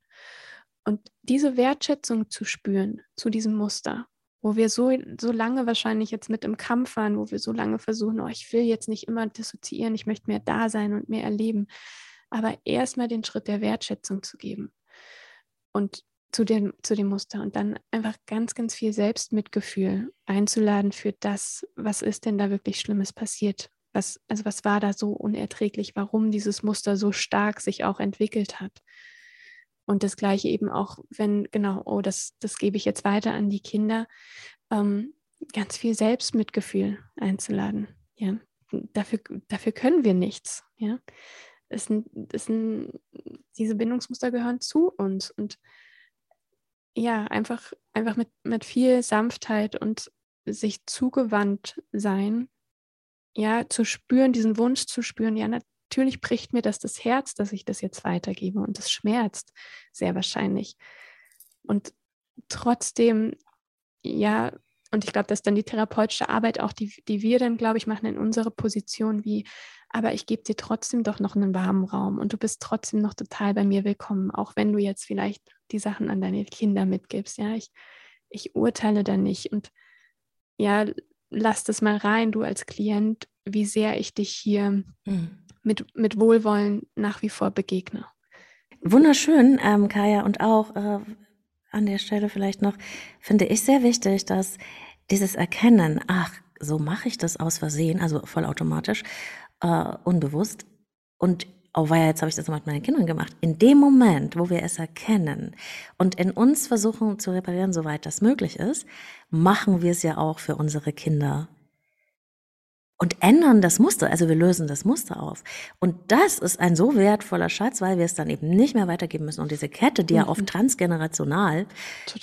Und diese Wertschätzung zu spüren zu diesem Muster, wo wir so, so lange wahrscheinlich jetzt mit im Kampf waren, wo wir so lange versuchen, oh, ich will jetzt nicht immer dissoziieren, ich möchte mehr da sein und mehr erleben, aber erstmal den Schritt der Wertschätzung zu geben. Und zu dem, zu dem Muster und dann einfach ganz, ganz viel Selbstmitgefühl einzuladen für das, was ist denn da wirklich Schlimmes passiert? Was, also was war da so unerträglich, warum dieses Muster so stark sich auch entwickelt hat? Und das gleiche eben auch, wenn, genau, oh, das, das gebe ich jetzt weiter an die Kinder, ähm, ganz viel Selbstmitgefühl einzuladen. Ja, dafür, dafür können wir nichts. Ja, es es diese Bindungsmuster gehören zu uns und ja, einfach, einfach mit, mit viel Sanftheit und sich zugewandt sein, ja, zu spüren, diesen Wunsch zu spüren, ja, natürlich bricht mir das das Herz, dass ich das jetzt weitergebe und das schmerzt sehr wahrscheinlich. Und trotzdem, ja, und ich glaube, dass dann die therapeutische Arbeit auch, die, die wir dann, glaube ich, machen in unserer Position, wie aber ich gebe dir trotzdem doch noch einen warmen Raum und du bist trotzdem noch total bei mir willkommen, auch wenn du jetzt vielleicht die Sachen an deine Kinder mitgibst. Ja, ich, ich urteile da nicht und ja, lass das mal rein, du als Klient, wie sehr ich dich hier mhm. mit, mit Wohlwollen nach wie vor begegne. Wunderschön, ähm, Kaya, und auch äh, an der Stelle vielleicht noch, finde ich sehr wichtig, dass dieses Erkennen, ach, so mache ich das aus Versehen, also vollautomatisch, äh, unbewusst. Und oh weia, jetzt habe ich das mit meinen Kindern gemacht. In dem Moment, wo wir es erkennen und in uns versuchen zu reparieren, soweit das möglich ist, machen wir es ja auch für unsere Kinder und ändern das Muster. Also wir lösen das Muster auf. Und das ist ein so wertvoller Schatz, weil wir es dann eben nicht mehr weitergeben müssen. Und diese Kette, die mhm. ja oft transgenerational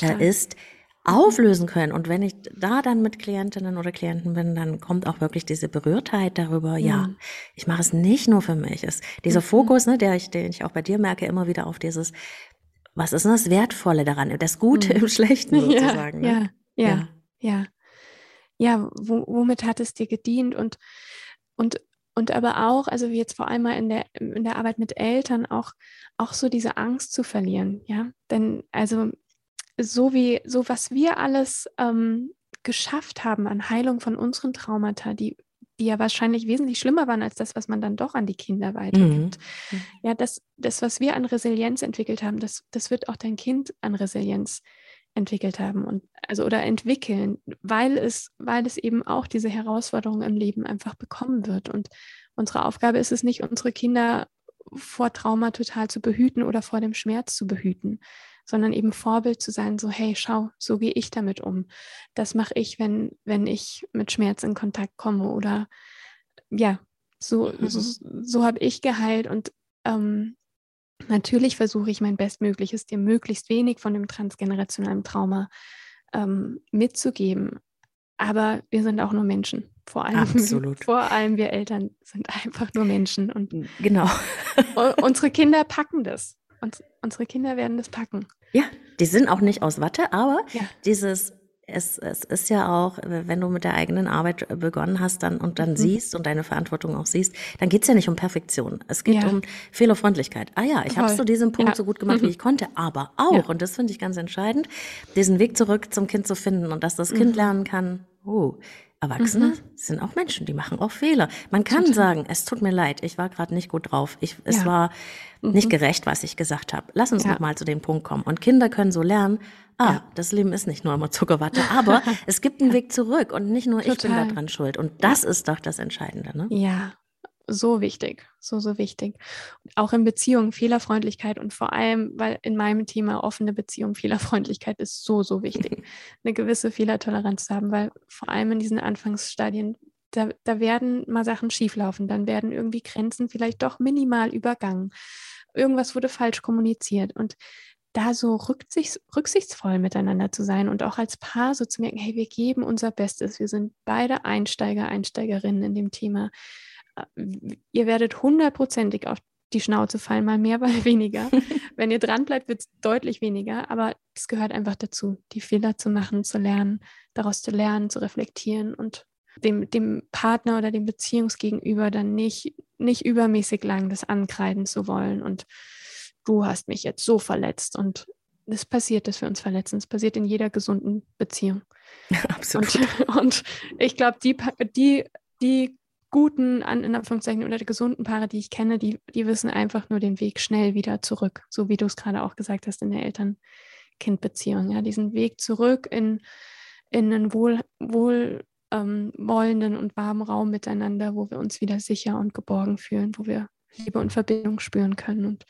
äh, ist, auflösen können. Und wenn ich da dann mit Klientinnen oder Klienten bin, dann kommt auch wirklich diese Berührtheit darüber, mhm. ja, ich mache es nicht nur für mich. Es, dieser mhm. Fokus, ne, der ich, den ich auch bei dir merke, immer wieder auf dieses, was ist denn das Wertvolle daran? Das Gute mhm. im Schlechten sozusagen. Ja, ne? ja, ja, ja. Ja, wo, womit hat es dir gedient? Und, und und aber auch, also wie jetzt vor allem mal in der, in der Arbeit mit Eltern, auch, auch so diese Angst zu verlieren, ja. Denn also so wie, so was wir alles ähm, geschafft haben an Heilung von unseren Traumata, die, die ja wahrscheinlich wesentlich schlimmer waren als das, was man dann doch an die Kinder weitergibt. Mhm. Ja, das, das, was wir an Resilienz entwickelt haben, das, das wird auch dein Kind an Resilienz entwickelt haben und also oder entwickeln, weil es, weil es eben auch diese Herausforderungen im Leben einfach bekommen wird. Und unsere Aufgabe ist es nicht, unsere Kinder vor Trauma total zu behüten oder vor dem Schmerz zu behüten, sondern eben Vorbild zu sein, so hey, schau, so gehe ich damit um. Das mache ich, wenn, wenn ich mit Schmerz in Kontakt komme oder ja, so, mhm. so, so habe ich geheilt und ähm, natürlich versuche ich mein Bestmögliches, dir möglichst wenig von dem transgenerationalen Trauma ähm, mitzugeben. Aber wir sind auch nur Menschen. Vor allem, Absolut. vor allem wir Eltern sind einfach nur Menschen. Und genau. unsere Kinder packen das. Und unsere Kinder werden das packen. Ja, die sind auch nicht aus Watte, aber ja. dieses es, es ist ja auch, wenn du mit der eigenen Arbeit begonnen hast dann und dann mhm. siehst und deine Verantwortung auch siehst, dann geht's ja nicht um Perfektion. Es geht ja. um Fehlerfreundlichkeit. Ah ja, ich habe zu diesem Punkt ja. so gut gemacht, mhm. wie ich konnte, aber auch, ja. und das finde ich ganz entscheidend, diesen Weg zurück zum Kind zu finden und dass das Kind mhm. lernen kann, oh, Erwachsene mhm. sind auch Menschen, die machen auch Fehler. Man kann Total. sagen, es tut mir leid, ich war gerade nicht gut drauf. Ich, es ja. war mhm. nicht gerecht, was ich gesagt habe. Lass uns ja. noch mal zu dem Punkt kommen. Und Kinder können so lernen, ah, ja. das Leben ist nicht nur immer Zuckerwatte, aber es gibt einen Weg zurück und nicht nur Total. ich bin daran schuld. Und das ist doch das Entscheidende, ne? Ja, so wichtig, so, so wichtig. Auch in Beziehungen Fehlerfreundlichkeit und vor allem, weil in meinem Thema offene Beziehung Fehlerfreundlichkeit ist so, so wichtig, eine gewisse Fehlertoleranz zu haben, weil vor allem in diesen Anfangsstadien, da, da werden mal Sachen schieflaufen, dann werden irgendwie Grenzen vielleicht doch minimal übergangen. Irgendwas wurde falsch kommuniziert und da so rücksichts, rücksichtsvoll miteinander zu sein und auch als Paar so zu merken, hey, wir geben unser Bestes, wir sind beide Einsteiger, Einsteigerinnen in dem Thema ihr werdet hundertprozentig auf die Schnauze fallen, mal mehr, mal weniger. Wenn ihr dran bleibt, wird es deutlich weniger, aber es gehört einfach dazu, die Fehler zu machen, zu lernen, daraus zu lernen, zu reflektieren und dem, dem Partner oder dem Beziehungsgegenüber dann nicht, nicht übermäßig lang das ankreiden zu wollen und du hast mich jetzt so verletzt und es passiert, dass wir uns verletzen. Es passiert in jeder gesunden Beziehung. Absolut. Und, und ich glaube, die, die, die guten, an, in Anführungszeichen, oder gesunden Paare, die ich kenne, die, die wissen einfach nur den Weg schnell wieder zurück, so wie du es gerade auch gesagt hast in der Eltern-Kind-Beziehung. Ja, diesen Weg zurück in, in einen wohl, wohl ähm, wollenden und warmen Raum miteinander, wo wir uns wieder sicher und geborgen fühlen, wo wir Liebe und Verbindung spüren können und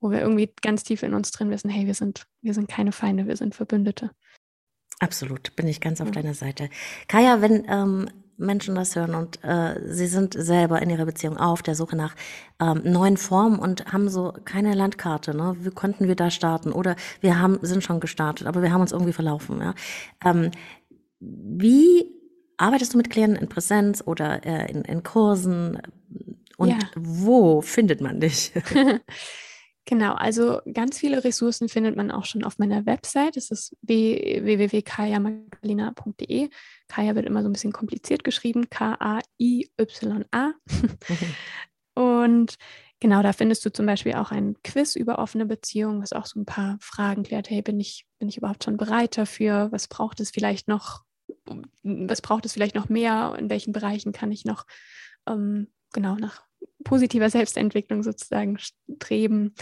wo wir irgendwie ganz tief in uns drin wissen, hey, wir sind, wir sind keine Feinde, wir sind Verbündete. Absolut, bin ich ganz auf ja. deiner Seite. Kaya, wenn ähm, Menschen das hören und äh, sie sind selber in ihrer Beziehung auf der Suche nach ähm, neuen Formen und haben so keine Landkarte. Ne? Wie konnten wir da starten? Oder wir haben, sind schon gestartet, aber wir haben uns irgendwie verlaufen. Ja? Ähm, wie arbeitest du mit Klienten in Präsenz oder äh, in, in Kursen? Und ja. wo findet man dich? Genau, also ganz viele Ressourcen findet man auch schon auf meiner Website. Das ist www.kayamagdalena.de. Kaya wird immer so ein bisschen kompliziert geschrieben, K-A-I-Y-A. Und genau, da findest du zum Beispiel auch ein Quiz über offene Beziehungen, was auch so ein paar Fragen klärt. Hey, bin ich, bin ich überhaupt schon bereit dafür? Was braucht es vielleicht noch? Was braucht es vielleicht noch mehr? In welchen Bereichen kann ich noch ähm, genau nach positiver Selbstentwicklung sozusagen streben.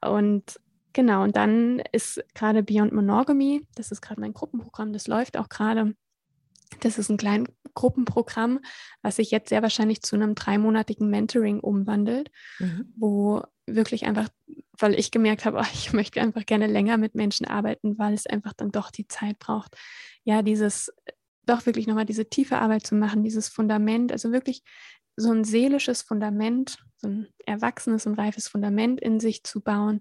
Und genau, und dann ist gerade Beyond Monogamy, das ist gerade mein Gruppenprogramm, das läuft auch gerade. Das ist ein kleines Gruppenprogramm, was sich jetzt sehr wahrscheinlich zu einem dreimonatigen Mentoring umwandelt, mhm. wo wirklich einfach, weil ich gemerkt habe, ich möchte einfach gerne länger mit Menschen arbeiten, weil es einfach dann doch die Zeit braucht, ja, dieses doch wirklich nochmal diese tiefe Arbeit zu machen, dieses Fundament, also wirklich so ein seelisches Fundament, so ein erwachsenes und reifes Fundament in sich zu bauen,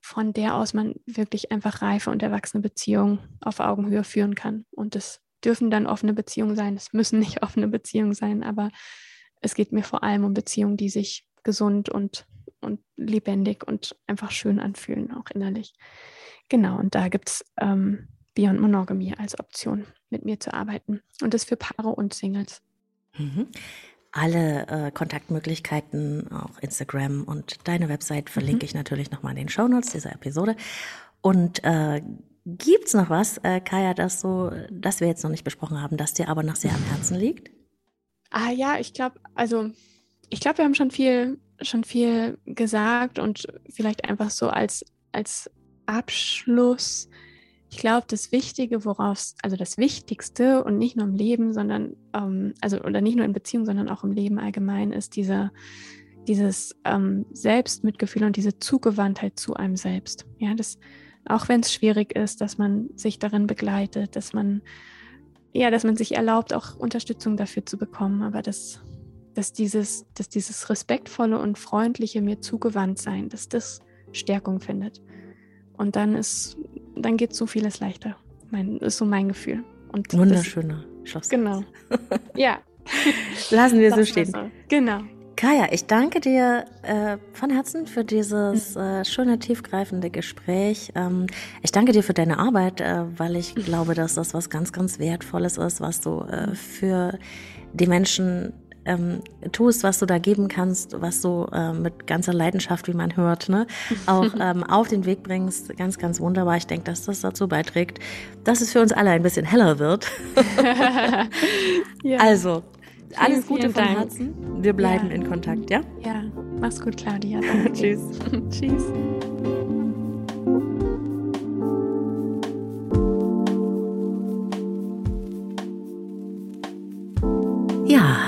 von der aus man wirklich einfach reife und erwachsene Beziehungen auf Augenhöhe führen kann. Und es dürfen dann offene Beziehungen sein, es müssen nicht offene Beziehungen sein, aber es geht mir vor allem um Beziehungen, die sich gesund und, und lebendig und einfach schön anfühlen, auch innerlich. Genau, und da gibt es ähm, Beyond Monogamy als Option, mit mir zu arbeiten. Und das für Paare und Singles. Mhm. Alle äh, Kontaktmöglichkeiten, auch Instagram und deine Website verlinke mhm. ich natürlich nochmal in den Shownotes dieser Episode. Und äh, es noch was, äh, Kaya, das so, das wir jetzt noch nicht besprochen haben, das dir aber noch sehr am Herzen liegt? Ah ja, ich glaube, also ich glaube, wir haben schon viel, schon viel gesagt und vielleicht einfach so als, als Abschluss ich glaube, das Wichtige, worauf, also das Wichtigste und nicht nur im Leben, sondern, ähm, also oder nicht nur in Beziehungen, sondern auch im Leben allgemein, ist dieser, dieses ähm, Selbstmitgefühl und diese Zugewandtheit zu einem selbst. Ja, das, auch wenn es schwierig ist, dass man sich darin begleitet, dass man, ja, dass man sich erlaubt, auch Unterstützung dafür zu bekommen, aber dass, dass dieses, dass dieses respektvolle und freundliche mir zugewandt sein, dass das Stärkung findet. Und dann ist, dann geht so vieles leichter. Mein, ist so mein Gefühl. Und Wunderschöner Schluss. Genau. ja. Lassen wir so stehen. So. Genau. Kaya, ich danke dir äh, von Herzen für dieses mhm. äh, schöne, tiefgreifende Gespräch. Ähm, ich danke dir für deine Arbeit, äh, weil ich glaube, dass das was ganz, ganz Wertvolles ist, was du äh, für die Menschen ähm, tust, was du da geben kannst, was du äh, mit ganzer Leidenschaft, wie man hört, ne, auch ähm, auf den Weg bringst. Ganz, ganz wunderbar. Ich denke, dass das dazu beiträgt, dass es für uns alle ein bisschen heller wird. ja. Also, alles vielen, Gute vielen von Dank. Herzen. Wir bleiben ja. in Kontakt, ja? Ja, mach's gut, Claudia. Tschüss. Tschüss.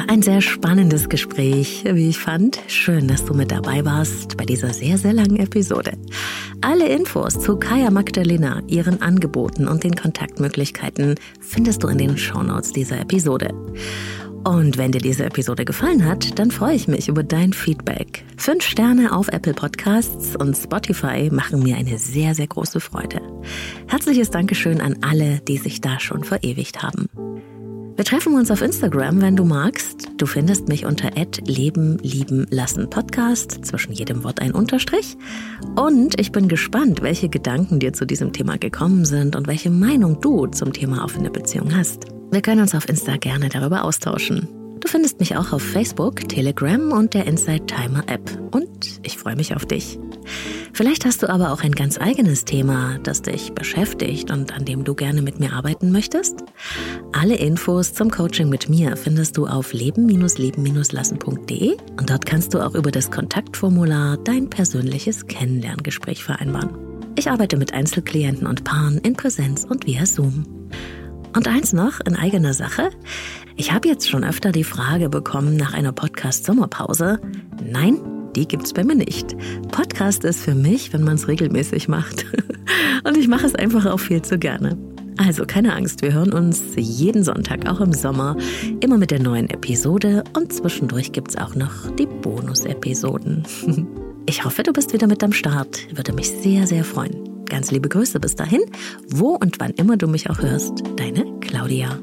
Ein sehr spannendes Gespräch, wie ich fand. Schön, dass du mit dabei warst bei dieser sehr, sehr langen Episode. Alle Infos zu Kaya Magdalena, ihren Angeboten und den Kontaktmöglichkeiten findest du in den Shownotes dieser Episode. Und wenn dir diese Episode gefallen hat, dann freue ich mich über dein Feedback. Fünf Sterne auf Apple Podcasts und Spotify machen mir eine sehr, sehr große Freude. Herzliches Dankeschön an alle, die sich da schon verewigt haben. Wir treffen uns auf Instagram, wenn du magst. Du findest mich unter Leben, Lieben, Lassen Podcast, zwischen jedem Wort ein Unterstrich. Und ich bin gespannt, welche Gedanken dir zu diesem Thema gekommen sind und welche Meinung du zum Thema offene Beziehung hast. Wir können uns auf Insta gerne darüber austauschen. Du findest mich auch auf Facebook, Telegram und der Inside Timer App. Und ich freue mich auf dich. Vielleicht hast du aber auch ein ganz eigenes Thema, das dich beschäftigt und an dem du gerne mit mir arbeiten möchtest. Alle Infos zum Coaching mit mir findest du auf leben-leben-lassen.de und dort kannst du auch über das Kontaktformular dein persönliches Kennenlerngespräch vereinbaren. Ich arbeite mit Einzelklienten und Paaren in Präsenz und via Zoom. Und eins noch in eigener Sache. Ich habe jetzt schon öfter die Frage bekommen nach einer Podcast-Sommerpause. Nein, die gibt's bei mir nicht. Podcast ist für mich, wenn man es regelmäßig macht. Und ich mache es einfach auch viel zu gerne. Also keine Angst, wir hören uns jeden Sonntag, auch im Sommer, immer mit der neuen Episode und zwischendurch gibt's auch noch die Bonus-Episoden. Ich hoffe, du bist wieder mit am Start. Würde mich sehr, sehr freuen. Ganz liebe Grüße bis dahin, wo und wann immer du mich auch hörst. Deine Claudia.